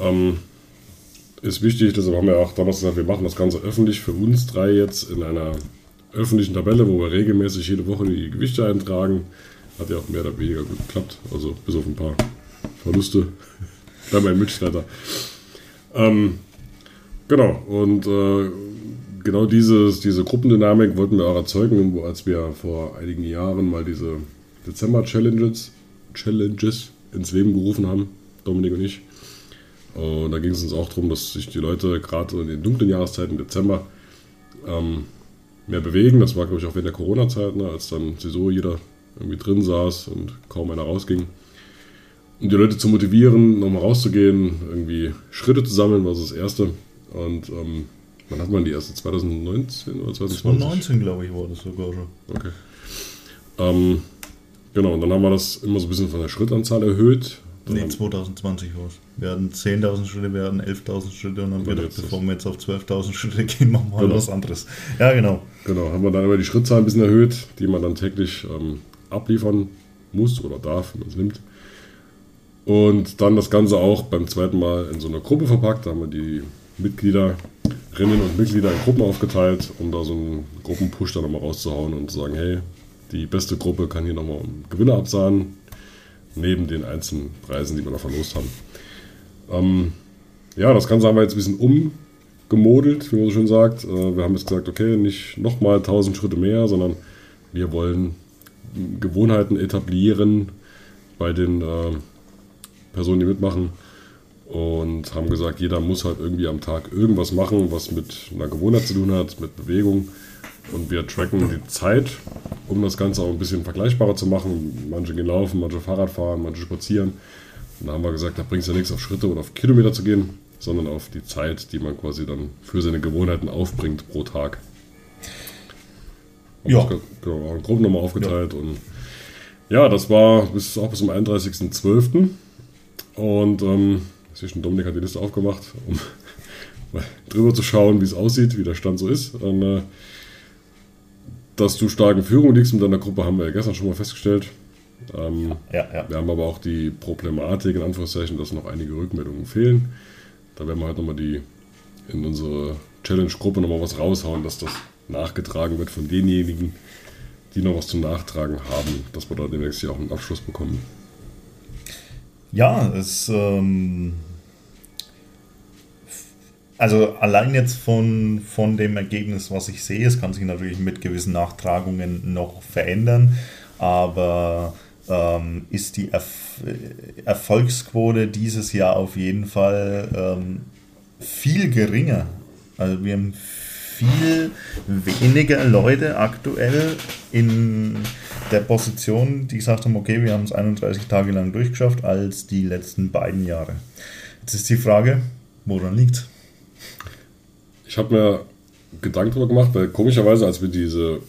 Ähm, ist wichtig, deshalb haben wir auch damals gesagt, wir machen das Ganze öffentlich für uns drei jetzt in einer öffentlichen Tabelle, wo wir regelmäßig jede Woche die Gewichte eintragen. Hat ja auch mehr oder weniger gut geklappt, also bis auf ein paar Verluste bei meinem Mitstreiter. Ähm, genau, und äh, genau dieses, diese Gruppendynamik wollten wir auch erzeugen, als wir vor einigen Jahren mal diese Dezember-Challenges Challenges ins Leben gerufen haben, Dominik und ich. Und da ging es uns auch darum, dass sich die Leute gerade in den dunklen Jahreszeiten Dezember ähm, mehr bewegen. Das war, glaube ich, auch während der Corona-Zeit, ne, als dann sowieso jeder irgendwie drin saß und kaum einer rausging. Um die Leute zu motivieren, nochmal rauszugehen, irgendwie Schritte zu sammeln, war so das Erste. Und ähm, Wann hat man die erste? 2019 oder 2020? 2019, glaube ich, war das sogar schon. Okay. Ähm, genau, und dann haben wir das immer so ein bisschen von der Schrittanzahl erhöht. Dann nee, 2020 war es. Wir hatten 10.000 Schritte, wir hatten 11.000 Schritte und dann haben wir gedacht, bevor wir jetzt auf 12.000 Schritte gehen, machen wir genau. was anderes. Ja, genau. Genau, haben wir dann immer die Schrittzahl ein bisschen erhöht, die man dann täglich ähm, abliefern muss oder darf, wenn man es nimmt. Und dann das Ganze auch beim zweiten Mal in so einer Gruppe verpackt. Da haben wir die Mitgliederinnen und Mitglieder in Gruppen aufgeteilt, um da so einen Gruppenpush dann nochmal rauszuhauen und zu sagen, hey, die beste Gruppe kann hier nochmal Gewinne absahnen, neben den einzelnen Preisen, die wir noch verlost haben. Ähm, ja, das Ganze haben wir jetzt ein bisschen umgemodelt, wie man so schön sagt. Äh, wir haben jetzt gesagt, okay, nicht nochmal 1000 Schritte mehr, sondern wir wollen Gewohnheiten etablieren bei den äh, Personen, die mitmachen und haben gesagt, jeder muss halt irgendwie am Tag irgendwas machen, was mit einer Gewohnheit zu tun hat, mit Bewegung. Und wir tracken die Zeit, um das Ganze auch ein bisschen vergleichbarer zu machen. Manche gehen laufen, manche Fahrrad fahren, manche spazieren. Und da haben wir gesagt, da bringt es ja nichts, auf Schritte oder auf Kilometer zu gehen, sondern auf die Zeit, die man quasi dann für seine Gewohnheiten aufbringt pro Tag. Ja. Genau, Gruppen nochmal aufgeteilt. Ja. Und ja, das war bis, auch bis zum 31.12. Und ähm, zwischen Dominik hat die Liste aufgemacht, um drüber zu schauen, wie es aussieht, wie der Stand so ist. Und, äh, dass du stark in Führung liegst mit deiner Gruppe, haben wir ja gestern schon mal festgestellt. Ähm, Ja, ja. wir haben aber auch die Problematik, in Anführungszeichen, dass noch einige Rückmeldungen fehlen. Da werden wir halt nochmal die in unsere Challenge-Gruppe nochmal was raushauen, dass das nachgetragen wird von denjenigen, die noch was zum Nachtragen haben, dass wir da demnächst hier auch einen Abschluss bekommen. Ja, es. Ähm, also allein jetzt von, von dem Ergebnis, was ich sehe, es kann sich natürlich mit gewissen Nachtragungen noch verändern, aber ähm, ist die Erf Erfolgsquote dieses Jahr auf jeden Fall ähm, viel geringer. Also wir haben viel weniger Leute aktuell in der Position, die gesagt haben, okay, wir haben es 31 Tage lang durchgeschafft, als die letzten beiden Jahre. Jetzt ist die Frage, woran liegt Ich habe mir Gedanken darüber gemacht, weil komischerweise, als wir diese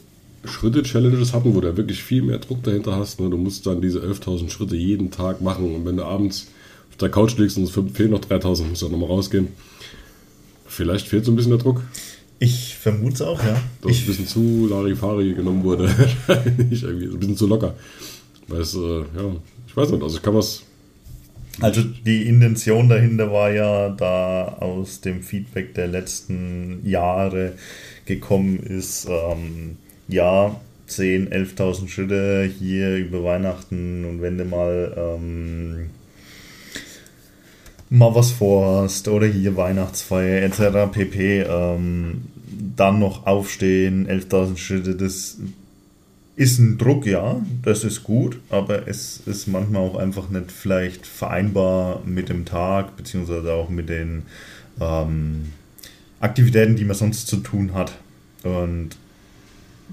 Schritte-Challenges hatten, wo du wirklich viel mehr Druck dahinter hast, ne, du musst dann diese 11.000 Schritte jeden Tag machen und wenn du abends auf der Couch liegst und es fehlen noch 3.000, musst du dann nochmal rausgehen. Vielleicht fehlt so ein bisschen der Druck, Ich vermute es auch, ja. dass es Ich, ein bisschen zu Larifari genommen wurde. Wahrscheinlich irgendwie, ein bisschen zu locker. Weil es, äh, ja, ich weiß nicht, also ich kann was. also die Intention dahinter war ja, da aus dem Feedback der letzten Jahre gekommen ist, ähm, ja, 10, 11.000 Schritte hier über Weihnachten und wenn du mal ähm, mal was vorhast oder hier Weihnachtsfeier etc. pp. Ähm, dann noch aufstehen, 11.000 Schritte, das ist ein Druck, ja, das ist gut, aber es ist manchmal auch einfach nicht vielleicht vereinbar mit dem Tag, beziehungsweise auch mit den ähm, Aktivitäten, die man sonst zu tun hat. Und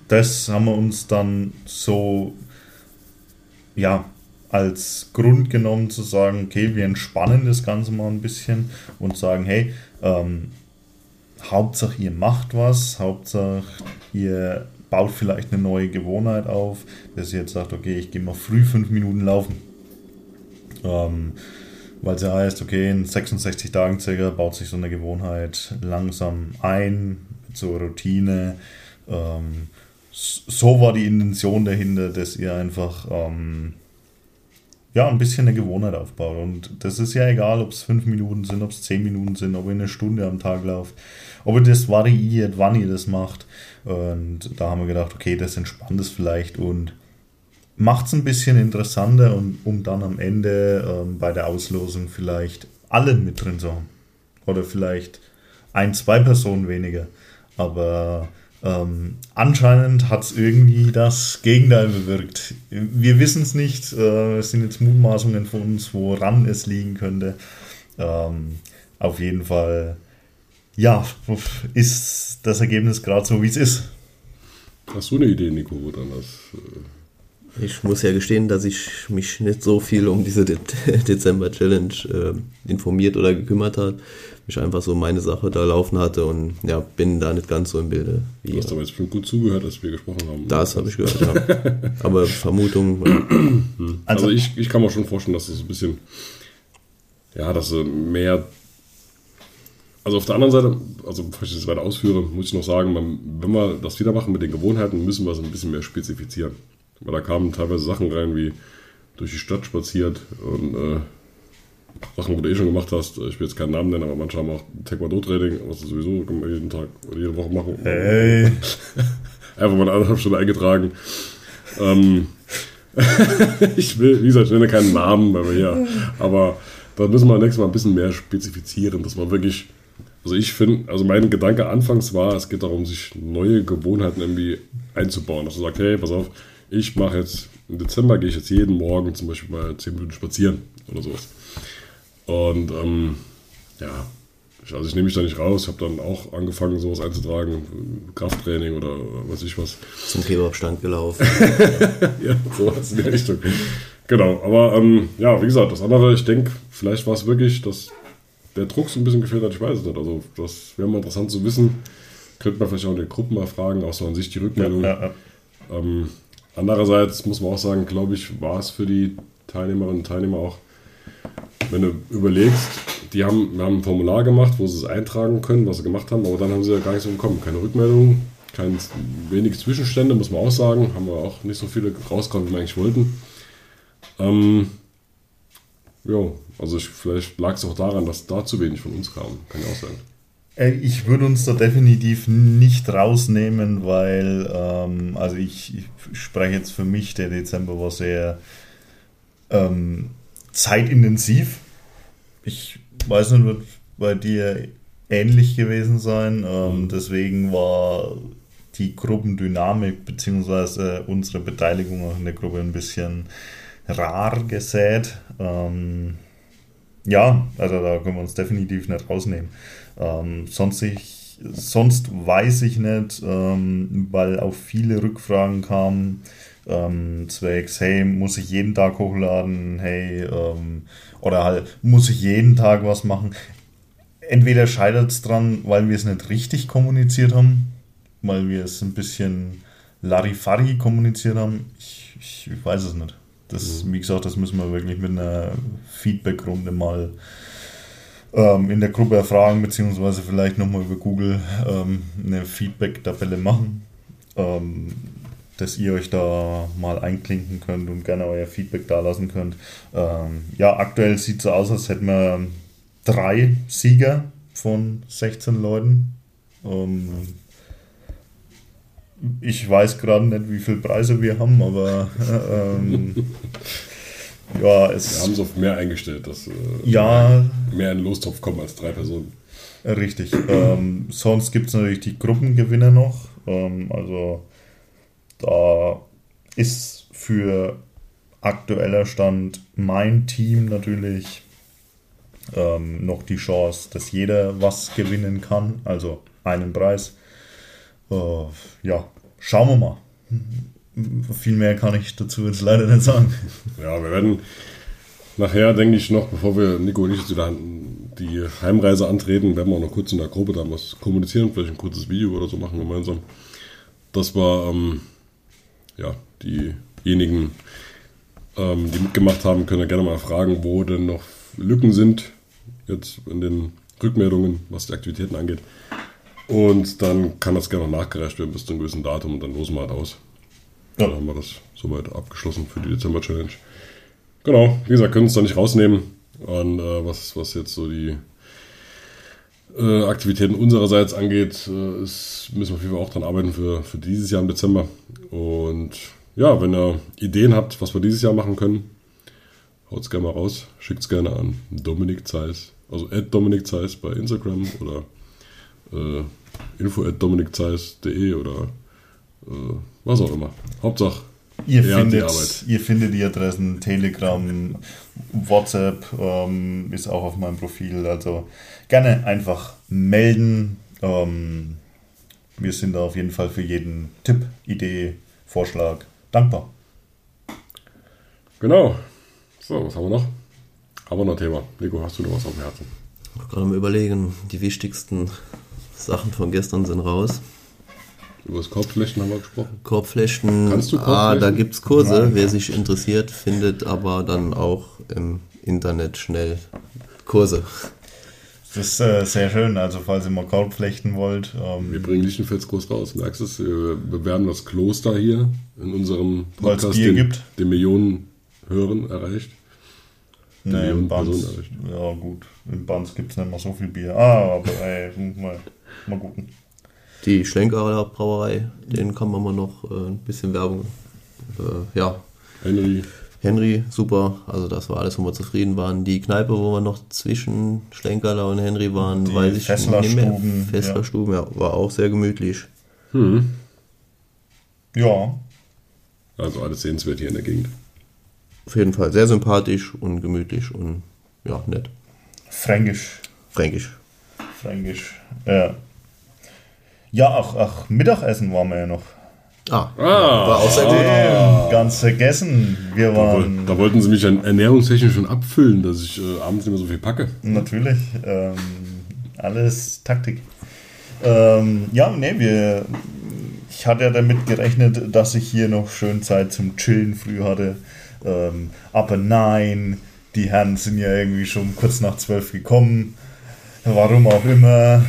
das haben wir uns dann so, ja, als Grund genommen zu sagen, okay, wir entspannen das Ganze mal ein bisschen und sagen, hey, ähm, Hauptsache ihr macht was, Hauptsache ihr baut vielleicht eine neue Gewohnheit auf, dass ihr jetzt sagt, okay, ich gehe mal früh fünf Minuten laufen. Ähm, weil es ja heißt, okay, in 66 Tagen circa baut sich so eine Gewohnheit langsam ein, mit so Routine. Ähm, so war die Intention dahinter, dass ihr einfach ähm, ja, ein bisschen eine Gewohnheit aufbaut. Und das ist ja egal, ob es fünf Minuten sind, ob es zehn Minuten sind, ob ihr eine Stunde am Tag lauft, ob ihr das variiert, wann ihr das macht. Und da haben wir gedacht, okay, das entspannt es vielleicht und macht es ein bisschen interessanter und um dann am Ende ähm, bei der Auslosung vielleicht alle mit drin zu haben. Oder vielleicht ein, zwei Personen weniger. Aber ähm, anscheinend hat es irgendwie das Gegenteil bewirkt. Wir wissen es nicht. Äh, es sind jetzt Mutmaßungen von uns, woran es liegen könnte. Ähm, auf jeden Fall, ja, ist das Ergebnis gerade so, wie es ist. Hast du eine Idee, Nico, wo dann das. Äh, Ich muss ja gestehen, dass ich mich nicht so viel um diese De Dezember-Challenge äh, informiert oder gekümmert habe. Ich einfach so meine Sache da laufen hatte und ja, bin da nicht ganz so im Bilde wie du hast aber jetzt bestimmt gut zugehört, als wir gesprochen haben. Das habe ich gehört, ja. Aber Vermutung, ja. Also, Also- ich, ich kann mir schon vorstellen, dass es ein bisschen, ja, dass sie mehr, also auf der anderen Seite, also bevor ich das weiter ausführe, muss ich noch sagen, wenn wir das wieder machen mit den Gewohnheiten, müssen wir es ein bisschen mehr spezifizieren. Weil da kamen teilweise Sachen rein, wie durch die Stadt spaziert und äh, Sachen, wo du eh schon gemacht hast. Ich will jetzt keinen Namen nennen, aber manche haben auch Taekwondo-Training, was sie sowieso jeden Tag oder jede Woche machen. Hey. Einfach mal eine anderthalb Stunde eingetragen. Ähm, ich will, wie gesagt, ich nenne keinen Namen, weil wir hier, aber da müssen wir nächstes Mal ein bisschen mehr spezifizieren, dass man wirklich, also ich finde, also mein Gedanke anfangs war, es geht darum, sich neue Gewohnheiten irgendwie einzubauen, dass du sagst, hey, pass auf, ich mache jetzt, im Dezember gehe ich jetzt jeden Morgen zum Beispiel mal 10 Minuten spazieren oder sowas. Und ähm, ja, ich, also ich nehme mich da nicht raus, habe dann auch angefangen, sowas einzutragen, Krafttraining oder weiß ich was. zum Kebabstand gelaufen. Ja, sowas in die Richtung. Genau, aber ähm, ja, wie gesagt, das andere, ich denke, vielleicht war es wirklich, dass der Druck so ein bisschen gefehlt hat, ich weiß es nicht. Also, das wäre mal interessant zu wissen. Könnte man vielleicht auch in den Gruppen mal fragen, auch so an sich die Rückmeldung. Ja, ja. Ähm, andererseits muss man auch sagen, glaube ich, war es für die Teilnehmerinnen und Teilnehmer auch wenn du überlegst, die haben, wir haben ein Formular gemacht, wo sie es eintragen können, was sie gemacht haben, aber dann haben sie ja gar nichts bekommen. Keine Rückmeldung, kein, wenig Zwischenstände, muss man auch sagen. Haben wir auch nicht so viele rausgekommen, wie wir eigentlich wollten. Ähm, ja, also ich, vielleicht lag es auch daran, dass da zu wenig von uns kam. Kann ja auch sein. Äh, Ich würde uns da definitiv nicht rausnehmen, weil, ähm, also ich, ich spreche jetzt für mich, der Dezember war sehr ähm, zeitintensiv. Ich weiß nicht, wird bei dir ähnlich gewesen sein. Ähm, deswegen war die Gruppendynamik bzw. unsere Beteiligung auch in der Gruppe ein bisschen rar gesät. Ähm, ja, also da können wir uns definitiv nicht rausnehmen. Ähm, sonst, ich, sonst weiß ich nicht, ähm, weil auch viele Rückfragen kamen, ähm, zwecks, hey, muss ich jeden Tag hochladen, hey, ähm, oder halt, muss ich jeden Tag was machen. Entweder scheitert es dran, weil wir es nicht richtig kommuniziert haben, weil wir es ein bisschen Larifari kommuniziert haben. Ich, ich, ich weiß es nicht. Das, wie gesagt, das müssen wir wirklich mit einer Feedback-Runde mal ähm, in der Gruppe erfragen, beziehungsweise vielleicht nochmal über Google ähm, eine Feedback-Tabelle machen, ähm, dass ihr euch da mal einklinken könnt und gerne euer Feedback da lassen könnt. Ähm, ja, aktuell sieht es so aus, als hätten wir drei Sieger von 16 Leuten. Ähm, ich weiß gerade nicht, wie viele Preise wir haben, aber äh, ähm, ja, es Wir haben es auf mehr eingestellt, dass äh, ja, mehr in den Lostopf kommen als drei Personen. Richtig. Ähm, sonst gibt es natürlich die Gruppengewinner noch. Ähm, also da ist für aktueller Stand mein Team natürlich ähm, noch die Chance, dass jeder was gewinnen kann. Also einen Preis. Äh, ja, schauen wir mal. Viel mehr kann ich dazu jetzt leider nicht sagen. Ja, wir werden nachher, denke ich, noch, bevor wir Nico und ich jetzt wieder die Heimreise antreten, werden wir auch noch kurz in der Gruppe da was kommunizieren, vielleicht ein kurzes Video oder so machen gemeinsam. Das war, ähm, ja, diejenigen, ähm, die mitgemacht haben, können gerne mal fragen, wo denn noch Lücken sind, jetzt in den Rückmeldungen, was die Aktivitäten angeht. Und dann kann das gerne noch nachgereicht werden bis zu einem gewissen Datum und dann losen wir halt aus. Ja. Dann haben wir das soweit abgeschlossen für die Dezember-Challenge. Genau, wie gesagt, können uns da nicht rausnehmen. Und äh, was, was jetzt so die äh, Aktivitäten unsererseits angeht, äh, ist, müssen wir auf jeden Fall auch dran arbeiten für, für dieses Jahr im Dezember. Und ja, wenn ihr Ideen habt, was wir dieses Jahr machen können, haut es gerne mal raus. Schickt es gerne an Dominik Zeiss, also at Dominik Zeiss bei Instagram oder äh, info at dominikzeiss.de oder äh, was auch immer. Hauptsache, Ihr er hat die findet, Arbeit. ihr findet die Adressen Telegram, WhatsApp ähm, ist auch auf meinem Profil. Also gerne einfach melden. Ähm, wir sind da auf jeden Fall für jeden Tipp, Idee, Vorschlag dankbar. Genau. So, was haben wir noch? Haben wir noch ein Thema? Nico, hast du noch was auf dem Herzen? Gerade am Überlegen, die wichtigsten Sachen von gestern sind raus. Über das Korbflächen haben wir gesprochen. Korbflächen, Kannst du ah, Korbflächen? da gibt es Kurse. Nein. Wer sich interessiert, findet aber dann auch im Internet schnell Kurse. Das ist äh, sehr schön. Also falls ihr mal Korb flechten wollt, ähm, Wir bringen Lichtenfelskurs raus. Merkst du es? Wir bewerben das Kloster hier in unserem Podcast, Bier den, gibt. den Millionen Hören erreicht. nee, Millionen im Banz, erreicht. ja gut, im Banz gibt es nicht mal so viel Bier. Ah, aber ey, mal, mal gucken. Die Schlenkerer Brauerei, denen kann man mal noch äh, ein bisschen Werbung. Äh, ja, Henry, Henry, super. Also das war alles, wo wir zufrieden waren. Die Kneipe, wo wir noch zwischen Schlenkerler und Henry waren, Die weiß ich Fesslerstuben, nicht mehr. Fesslerstuben, ja. war auch sehr gemütlich. Ja, also alles sehenswert hier in der Gegend. Auf jeden Fall sehr sympathisch und gemütlich und ja, nett. fränkisch. Fränkisch. Fränkisch. Ja. Ja, auch, auch Mittagessen waren wir ja noch. Ah, Ah, war gut. Damn, ganz vergessen. Wir da, waren da wollten sie mich an ernährungstechnisch schon abfüllen, dass ich äh, abends nicht mehr so viel packe. natürlich ähm, alles Taktik. Ähm, ja, nee, wir. Ich hatte ja damit gerechnet, dass ich hier noch schön Zeit zum Chillen früh hatte. Ähm, aber nein, die Herren sind ja irgendwie schon kurz nach zwölf gekommen. Warum auch immer.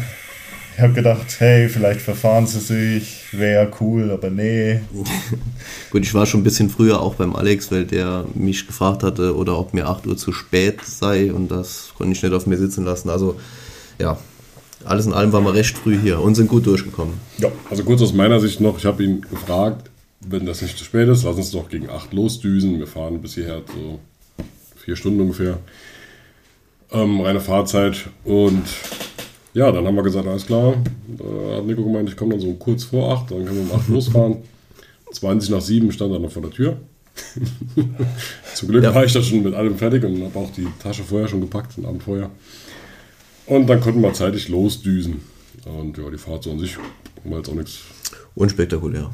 Ich habe gedacht, hey, vielleicht verfahren sie sich, wäre cool, aber nee. Gut, ich war schon ein bisschen früher auch beim Alex, weil der mich gefragt hatte, oder ob mir 8 Uhr zu spät sei und das konnte ich nicht auf mir sitzen lassen. Also, ja, alles in allem waren wir recht früh hier und sind gut durchgekommen. Ja, also kurz aus meiner Sicht noch, ich habe ihn gefragt, wenn das nicht zu spät ist, lass uns doch gegen 8 losdüsen. Wir fahren bis hierher so vier Stunden ungefähr. Ähm, reine Fahrzeit. Und ja, dann haben wir gesagt, alles klar. Da hat Nico gemeint, ich komme dann so kurz vor 8, dann können wir um 8 losfahren. 20 nach 7 stand er noch vor der Tür. Zum Glück Ja. war ich da schon mit allem fertig und habe auch die Tasche vorher schon gepackt, den Abend vorher. Und dann konnten wir zeitig losdüsen. Und ja, die Fahrt so an sich war jetzt auch nichts Unspektakulär.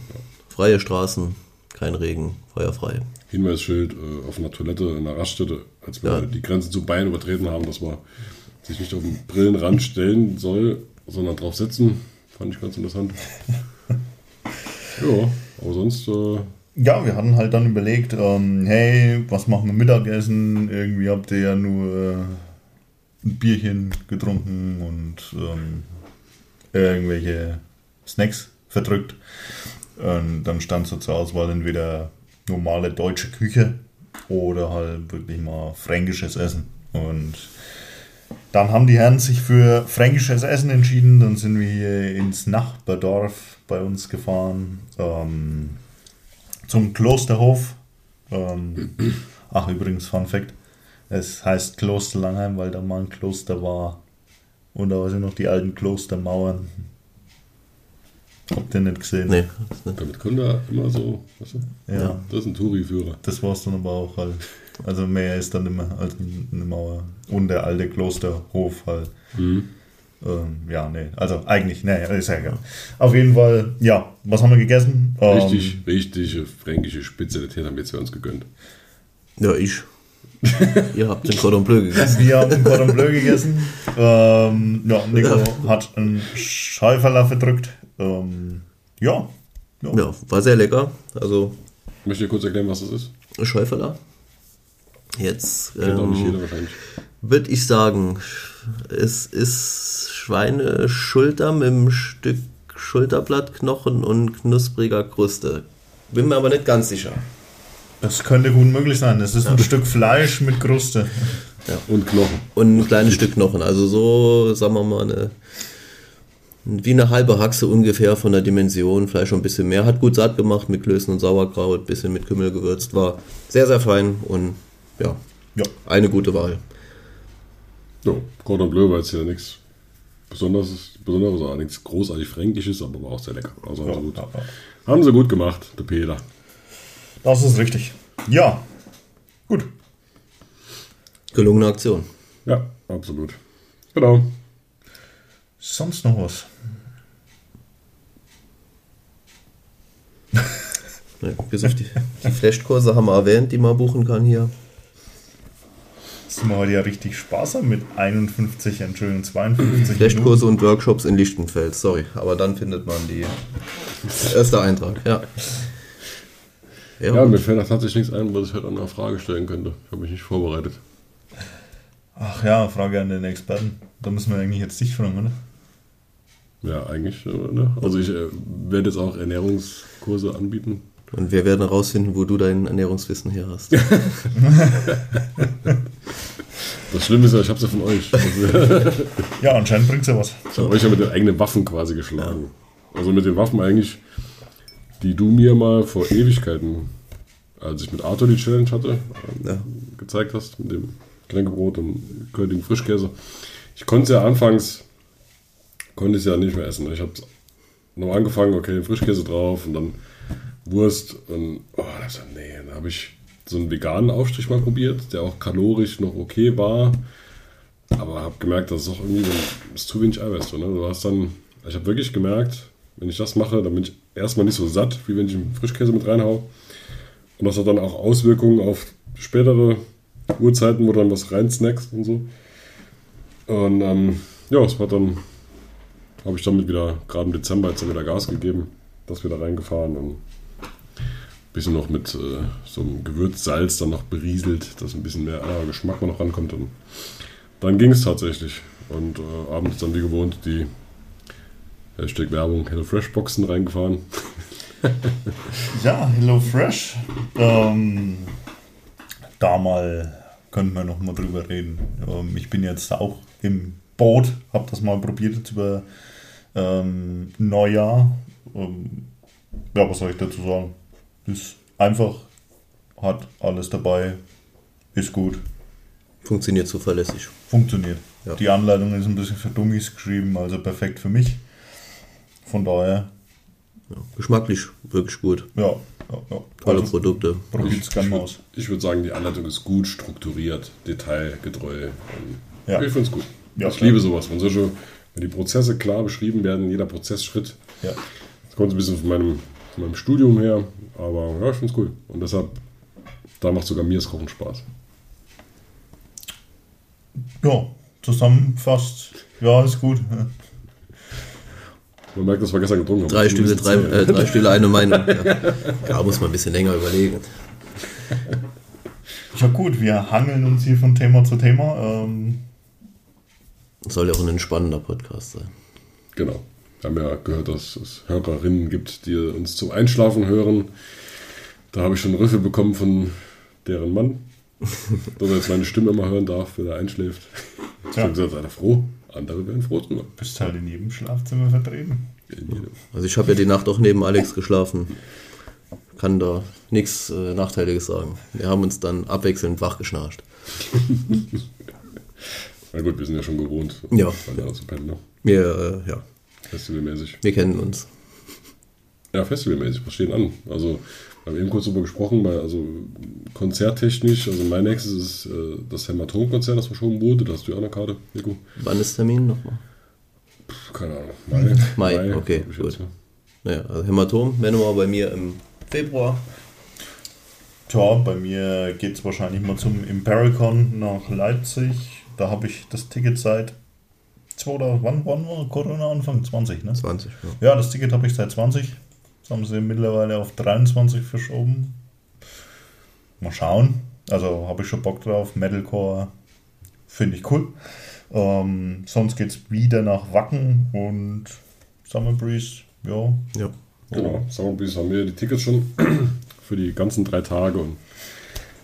Freie Straßen, kein Regen, feuerfrei. Hinweisschild äh, auf einer Toilette in einer Raststätte, als wir Ja. die Grenze zu Bayern übertreten haben, dass man sich nicht auf den Brillenrand stellen soll, sondern drauf sitzen. Fand ich ganz interessant. ja, aber sonst, äh, Ja, wir hatten halt dann überlegt, ähm, hey, was machen wir Mittagessen? Irgendwie habt ihr ja nur äh, ein Bierchen getrunken und ähm, irgendwelche Snacks verdrückt. Und dann stand so zur Auswahl entweder normale deutsche Küche oder halt wirklich mal fränkisches Essen. Und dann haben die Herren sich für fränkisches Essen entschieden. Dann sind wir hier ins Nachbardorf bei uns gefahren. Ähm, zum Klosterhof. Ähm, ach, übrigens, Fun Fact: Es heißt Kloster Langheim, weil da mal ein Kloster war. Und da sind noch die alten Klostermauern. Habt ihr nicht gesehen? Nee, das nicht. damit können wir immer so, weißt du, Ja, das ist ein Touri-Führer. das war es dann aber auch halt. Also mehr ist dann immer als eine Mauer. Und der alte Klosterhof halt. Mhm. Ähm, ja, nee, also eigentlich, nee, ist ja egal. Auf jeden Fall, ja, was haben wir gegessen? Ähm, Richtig, richtige fränkische Spezialität haben wir jetzt für uns gegönnt. Ja, ich. Ihr habt den Cordon Bleu gegessen. Wir haben Cordon Bleu gegessen. Ähm, ja, Nico hat einen Schäuferler verdrückt. Ähm, ja, ja. Ja, war sehr lecker. Also Ich möchte dir kurz erklären, was das ist. Schäuferler. Jetzt ähm, würde ich sagen, es ist Schweineschulter mit einem Stück Schulterblattknochen und knuspriger Kruste. Bin mir aber nicht ganz sicher. Das könnte gut möglich sein. Das ist ein Stück Fleisch mit Kruste. Und Knochen. Und ein kleines Stück Knochen. Also so, sagen wir mal, eine, wie eine halbe Haxe ungefähr von der Dimension. Vielleicht schon ein bisschen mehr. Hat gut satt gemacht mit Klößen und Sauerkraut, bisschen mit Kümmel gewürzt. War sehr, sehr fein und ja, Ja, eine gute Wahl. Ja, Cordon Bleu war jetzt ja nichts Besonderes, Besonderes, aber nichts großartig Fränkisches, aber war auch sehr lecker. Also haben, ja, sie, gut, ja, ja. haben sie gut gemacht, der Peter. das ist richtig. Ja, gut. Gelungene Aktion. Ja, absolut. Genau. Sonst noch was? Ja, bis auf die, die Flashkurse haben wir erwähnt, die man buchen kann hier. Das wir heute ja richtig Spaß haben mit 51, Entschuldigung, 52 Flashkurse und Workshops in Lichtenfeld, sorry. Aber dann findet man die erste Eintrag, ja. Ja, Ja, mir fällt tatsächlich nichts ein, was ich heute an einer Frage stellen könnte. Ich habe mich nicht vorbereitet. Ach ja, Frage an den Experten. Da müssen wir eigentlich jetzt dich fragen, oder? Ja, eigentlich. Ne? Also ich äh, werde jetzt auch Ernährungskurse anbieten. Und wir werden herausfinden, wo du dein Ernährungswissen her hast. Das Schlimme ist ja, ich habe es ja von euch. Ja, anscheinend bringt ja was. ich habe euch ja mit den eigenen Waffen quasi geschlagen. Also mit den Waffen eigentlich, die du mir mal vor Ewigkeiten, als ich mit Arthur die Challenge hatte, ähm, Ja. gezeigt hast, mit dem Kränkebrot und Königen Frischkäse. Ich konnte es ja anfangs, konnte ich es ja nicht mehr essen. Ich habe noch angefangen, okay, Frischkäse drauf und dann Wurst und oh, das, nee, dann habe ich so einen veganen Aufstrich mal probiert, der auch kalorisch noch okay war, aber habe gemerkt, dass es auch irgendwie ist zu wenig Eiweiß drin. Ne? Du hast dann, ich habe wirklich gemerkt, wenn ich das mache, dann bin ich erstmal nicht so satt, wie wenn ich einen Frischkäse mit reinhau. Und das hat dann auch Auswirkungen auf spätere Uhrzeiten, wo du dann was reinsnackst und so. Und ähm, ja, es war dann, habe ich damit wieder, gerade im Dezember jetzt wieder Gas gegeben, das wieder reingefahren und bisschen noch mit äh, so einem Gewürzsalz dann noch berieselt, dass ein bisschen mehr anderer Geschmack noch rankommt. Und dann ging es tatsächlich. Und äh, abends dann wie gewohnt die Hashtag Werbung HelloFresh Boxen reingefahren. Ja, Hello Fresh. Ähm, da mal können wir noch mal drüber reden. Ähm, ich bin jetzt auch im Boot, habe das mal probiert jetzt über ähm, Neujahr. Ähm, ja, was soll ich dazu sagen? Ist einfach, hat alles dabei, ist gut, Funktioniert zuverlässig. funktioniert. Ja. Die Anleitung ist ein bisschen für Dummies geschrieben, also perfekt für mich. Von daher, Ja. Geschmacklich wirklich gut. ja, ja, ja. Tolle Also, Produkte. probiert es gerne mal aus. Ich würde sagen, die Anleitung ist gut strukturiert, detailgetreu. Ja. Ich finde es gut. Ja, ich liebe sowas. Wenn, solche, wenn die Prozesse klar beschrieben werden, jeder Prozessschritt. Ja. Das kommt ein bisschen von meinem, von meinem Studium her, aber ja, ich finde es cool. Und deshalb, da macht sogar mir das Kochen Spaß. Ja, zusammenfasst. Ja, ist gut. Man merkt, dass wir gestern getrunken haben. Drei Stühle, drei, äh, drei Stühle, eine Meinung. Ja. ja, muss man ein bisschen länger überlegen. Ja gut, wir hangeln uns hier von Thema zu Thema. Ähm, Soll ja auch ein entspannender Podcast sein. Genau. Wir haben ja gehört, dass es Hörerinnen gibt, die uns zum Einschlafen hören. Da habe ich schon Riffe bekommen von deren Mann, dass er jetzt meine Stimme immer hören darf, wenn er einschläft. Ich habe gesagt, ihr froh? Andere wären froh drüber. bist halt in jedem Schlafzimmer vertreten. In jedem. Also ich habe ja die Nacht auch neben Alex geschlafen. Kann da nichts äh, Nachteiliges sagen. Wir haben uns dann abwechselnd wach geschnarcht. Na gut, wir sind ja schon gewohnt, Ja. pennen, ne? Wir, äh, ja, Festivalmäßig. wir kennen uns. Ja, festivalmäßig, was steht an? Also, wir haben eben kurz darüber gesprochen, weil, also konzerttechnisch, also mein nächstes ist äh, das Hämatom-Konzert, das verschoben wurde. Da hast du ja auch eine Karte, Nico. Wann ist Termin nochmal? Keine Ahnung. Mai, Mai, okay, glaub ich jetzt, gut. ja. Naja, also Hämatom, Manowar bei mir im Februar. Tja, bei mir geht es wahrscheinlich mal zum Impericon nach Leipzig. Da habe ich das Ticket seit 2000, wann, wann war Corona Anfang 20, ne? 20. Ja. Ja, das Ticket habe ich seit 20. Das haben sie mittlerweile auf 23 verschoben. Mal schauen. Also habe ich schon Bock drauf. Metalcore finde ich cool. Ähm, sonst geht es wieder nach Wacken und Summer Breeze. Ja, ja. Genau, Summer Breeze haben wir die Tickets schon für die ganzen drei Tage. Und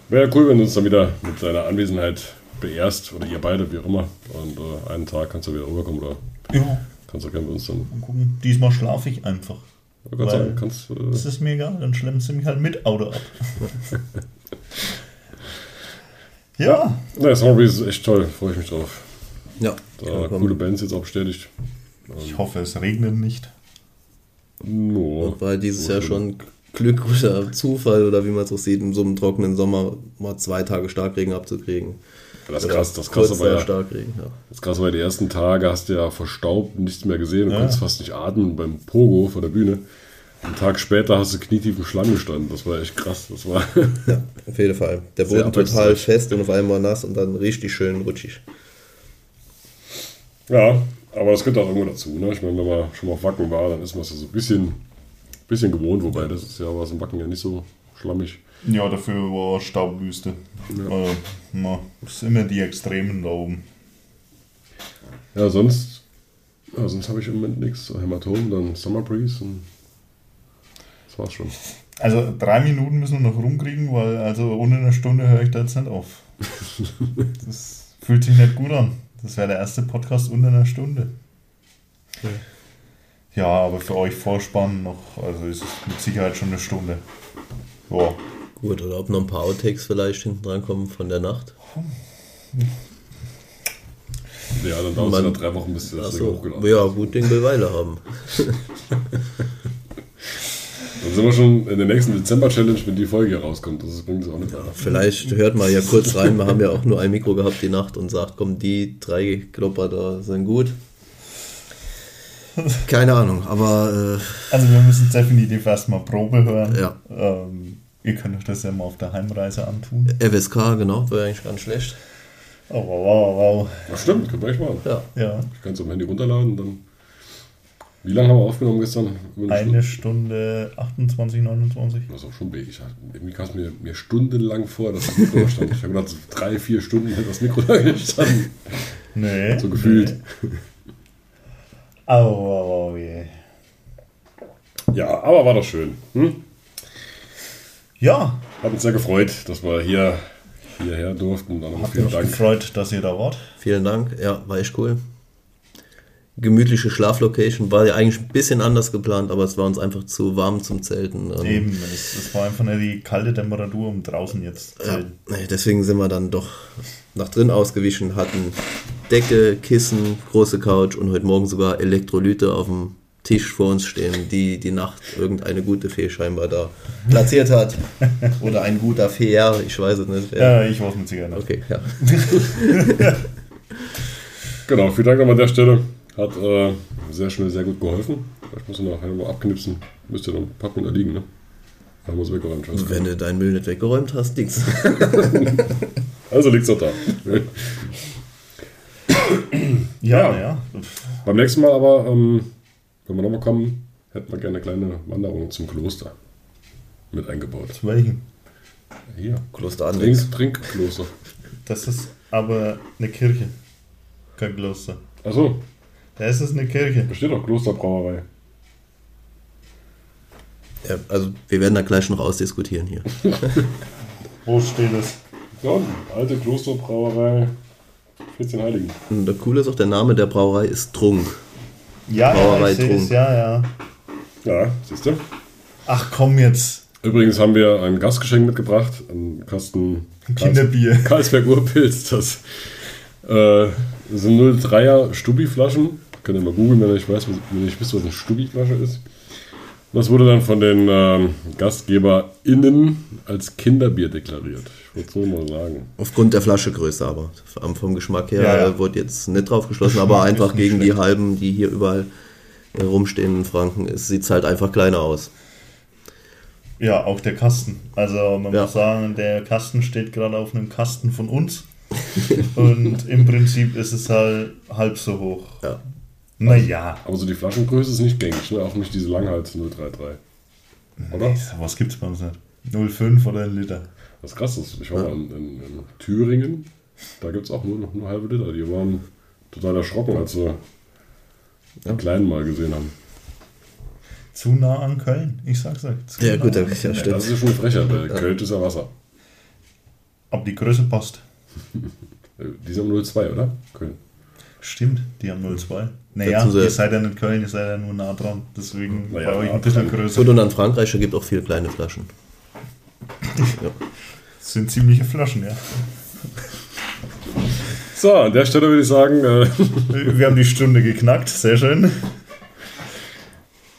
wäre ja cool, wenn du uns dann wieder mit deiner Anwesenheit beehrst oder ihr beide, wie auch immer. Und äh, einen Tag kannst du wieder rüberkommen oder ja kannst du gerne mit uns dann. mal gucken. Diesmal schlafe ich einfach. Du kannst Weil- sagen, kannst, äh, Das ist mir egal, dann schlemmen sie mich halt mit Auto ab. ja, ja, Summer Breeze ist echt toll, freue ich mich drauf. Ja, Da coole Bands jetzt auch bestätigt. ich hoffe, es regnet nicht. No. War dieses Jahr schon Glück oder Zufall oder wie man es auch sieht, in so einem trockenen Sommer mal zwei Tage Starkregen abzukriegen. Das Oder krass, das war nach ja, Starkregen, ja. das krasse war, die ersten Tage hast du ja verstaubt, nichts mehr gesehen, du Ja. konntest fast nicht atmen beim Pogo vor der Bühne. Einen Tag später hast du knietief im Schlamm gestanden. Das war echt krass. Das war Ja, auf jeden Fall. Der Boden total fest und auf einmal nass und dann richtig schön rutschig. Ja, aber das gehört auch irgendwo dazu. Ne? Ich meine, wenn man schon mal auf Wacken war, dann ist man es ja so ein bisschen, bisschen gewohnt, wobei das ist ja was im Wacken ja nicht so schlammig. Ja, dafür war Staubwüste. Ja. Äh, na, sind immer die Extremen da oben. Ja, sonst, ja, sonst habe ich im Moment nichts. Hämatom, dann Summer Breeze und das war's schon. Also drei Minuten müssen wir noch rumkriegen, weil also ohne eine Stunde höre ich da jetzt nicht auf. Das fühlt sich nicht gut an. Das wäre der erste Podcast unter einer Stunde. Ja, aber für euch Vorspann noch, also ist es mit Sicherheit schon eine Stunde. Ja, Gut, oder ob noch ein paar Outtakes vielleicht hinten dran kommen von der Nacht. Ja, dann dauert es wieder drei Wochen, bis du das Achso, hochgeladen ja, gut Ding will Weile haben. Dann sind wir schon in der nächsten Dezember-Challenge, wenn die Folge hier rauskommt. Das bringt es auch nicht. Vielleicht hört mal ja kurz rein, wir haben ja auch nur ein Mikro gehabt die Nacht und sagt, komm, die drei Klopper da sind gut. Keine Ahnung, aber also wir müssen definitiv erstmal Probe hören. äh, ja, Ähm, ihr könnt euch das ja mal auf der Heimreise antun. FSK, genau, wäre eigentlich ganz schlecht. Oh, wow, wow, wow. Ach stimmt, können wir echt machen. Ja, Ja, Ich kann es am Handy runterladen, dann Wie lange haben wir aufgenommen gestern? Über Eine Stunde 28, 29. Das ist auch schon big. Ich Irgendwie kam es mir, mir stundenlang vor, dass das Mikro da stand. Ich habe gedacht, so drei, vier Stunden hätte das Mikro da gestanden. Nee. So gefühlt. Au, au, au, je. Ja, aber war doch schön. Hm? Ja, Hat uns sehr gefreut, dass wir hier hierher durften. Dann hat vielen mich Dank. gefreut, dass ihr da wart. Vielen Dank, ja, war echt cool. Gemütliche Schlaflocation, war ja eigentlich ein bisschen anders geplant, aber es war uns einfach zu warm zum Zelten. Und, Eben, es, es war einfach nur die kalte Temperatur um draußen jetzt. zu Ja, deswegen sind wir dann doch nach drin ausgewichen, hatten Decke, Kissen, große Couch und heute Morgen sogar Elektrolyte auf dem Tisch vor uns stehen, die die Nacht irgendeine gute Fee scheinbar da platziert hat. Oder ein guter Feer, ich weiß es nicht. Ja, ich war mit Zigaretten. Okay, ja. Genau, vielen Dank nochmal an der Stelle. Hat äh, sehr schnell sehr gut geholfen. Vielleicht muss ich nachher mal abknipsen. Müsste noch ein Packung da liegen, ne? Da muss weggeräumt. werden. Wenn du deinen Müll nicht weggeräumt hast, liegt's. Also liegt's doch da. Ja, Ja. ja. Beim nächsten Mal aber, ähm, wenn wir nochmal kommen, hätten wir gerne eine kleine Wanderung zum Kloster mit eingebaut. Zu welchem? Hier. Kloster Anlix. Trink, Trinkkloster. Das ist aber eine Kirche. Kein Kloster. Achso, Das ist eine Kirche. da steht doch Klosterbrauerei. Ja, also wir werden da gleich noch ausdiskutieren hier. Wo steht es? Da unten, alte Klosterbrauerei 14 Heiligen. Und das Coole ist auch, der Name der Brauerei ist Trunk. Ja, ja, Brauerei ich sehe es, ja, ja. Ja, siehst du? Ach komm jetzt. Übrigens haben wir ein Gastgeschenk mitgebracht, einen Kasten Kinderbier. Karlsberg Urpilz. Das äh, sind 03er Stubi-Flaschen. Könnt ihr mal googeln, wenn ihr nicht, weiß, was, wenn ihr nicht wisst, was eine Stubi-Flasche ist. Und das wurde dann von den ähm, GastgeberInnen als Kinderbier deklariert. So mal sagen. Aufgrund der Flaschegröße aber. Vom- Geschmack her Ja, ja. äh, wurde jetzt nicht drauf geschlossen, aber einfach gegen die schlecht. halben, die hier überall äh, rumstehen in Franken, sieht es halt einfach kleiner aus. Ja, auch der Kasten. Also man Ja. muss sagen, der Kasten steht gerade auf einem Kasten von uns. Und im Prinzip ist es halt halb so hoch. Ja. Naja. Aber so die Flaschengröße ist nicht gängig, ne? auch nicht diese Langhals 033. Oder? Was gibt's bei uns nicht? 0,5 oder ein Liter. Was krass ist, ich war mal in, in, in Thüringen, da gibt es auch nur, nur halbe Liter. Die waren total erschrocken, als sie den kleinen mal gesehen haben. Zu nah an Köln, ich sag's euch. Zu Ja, nah gut, an ja, Köln. ja, Ja, stimmt. das ist ja schon eine Frechheit, weil Köln ist ja Wasser. Aber die Größe passt. Die sind 02, oder? Köln. Stimmt, die haben 0,2. Naja, ihr seid ja nicht Köln, ihr seid ja nur nah dran. Deswegen Naja, bei euch nah ein bisschen größer. Gut, und an Frankreich, da gibt auch viele kleine Flaschen. Ja. Das sind ziemliche Flaschen, ja. So, an der Stelle würde ich sagen, äh, Wir haben die Stunde geknackt, sehr schön.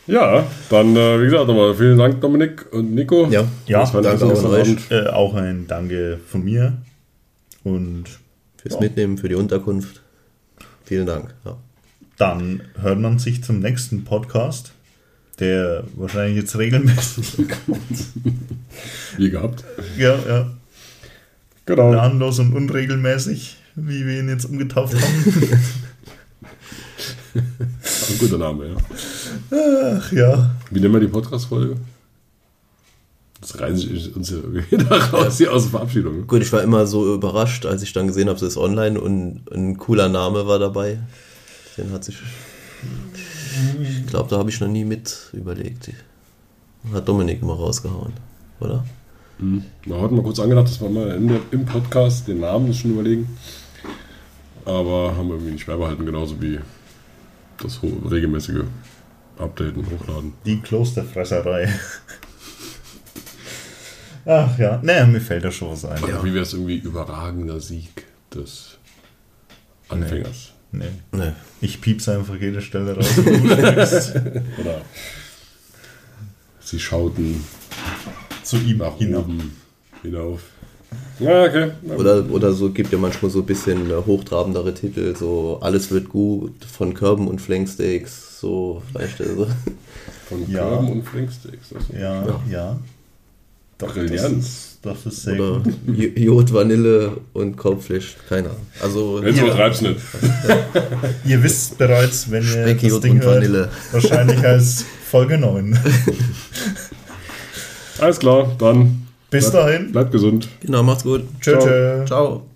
ja, dann, äh, wie gesagt, nochmal vielen Dank, Dominik und Nico. Ja, Ja, Das war ein danke auch an euch. Äh, auch ein Danke von mir. Und fürs Ja. Mitnehmen, für die Unterkunft. Vielen Dank. Ja. dann hört man sich zum nächsten Podcast, der wahrscheinlich jetzt regelmäßig kommt. Wie gehabt. Ja, ja. Genau. Planlos und unregelmäßig, wie wir ihn jetzt umgetauft haben. Ein guter Name, ja. Ach ja. Wie nennen wir die Podcast-Folge? Das reißt sich uns ja raus, hier aus der Verabschiedung. Gut, ich war immer so überrascht, als ich dann gesehen habe, es ist online und ein cooler Name war dabei. Den hat sich. Ich glaube, da habe ich noch nie mit überlegt. Hat Dominik immer rausgehauen, oder? Wir hatten mal kurz angedacht, dass wir mal in der, im Podcast den Namen schon überlegen. Aber haben wir irgendwie nicht beibehalten, genauso wie das regelmäßige Updaten, Hochladen. Die Klosterfresserei. Ach ja, naja, mir fällt da schon was ein. Oder wie wäre es irgendwie überragender Sieg des Anfängers? Nee. Nee. Ich piep's einfach jede Stelle raus. wo du steckst. Oder sie schauten Zu ihm nach hinauf. oben hinauf. Ja, okay. Oder, oder so gibt ja manchmal so ein bisschen äh, hochtrabendere Titel, so Alles wird gut von Körben und Flanksteaks, so, weißt du, so. Von Ja. Körben und Flinksteaks. Das Ja, ja. Doch, Brillant. das ist, das ist sehr Oder gut. Jod, Vanille und Kaufleisch. Keine Ahnung. Also Jetzt Ja. übertreib's nicht. Ihr wisst bereits, wenn ihr Speck, das Jod Ding und hört, Vanille. wahrscheinlich als Folge 9. Alles klar, dann Bis Bleib- dahin. bleibt gesund. Genau, macht's gut. Tschö, Ciao. tschö. Ciao.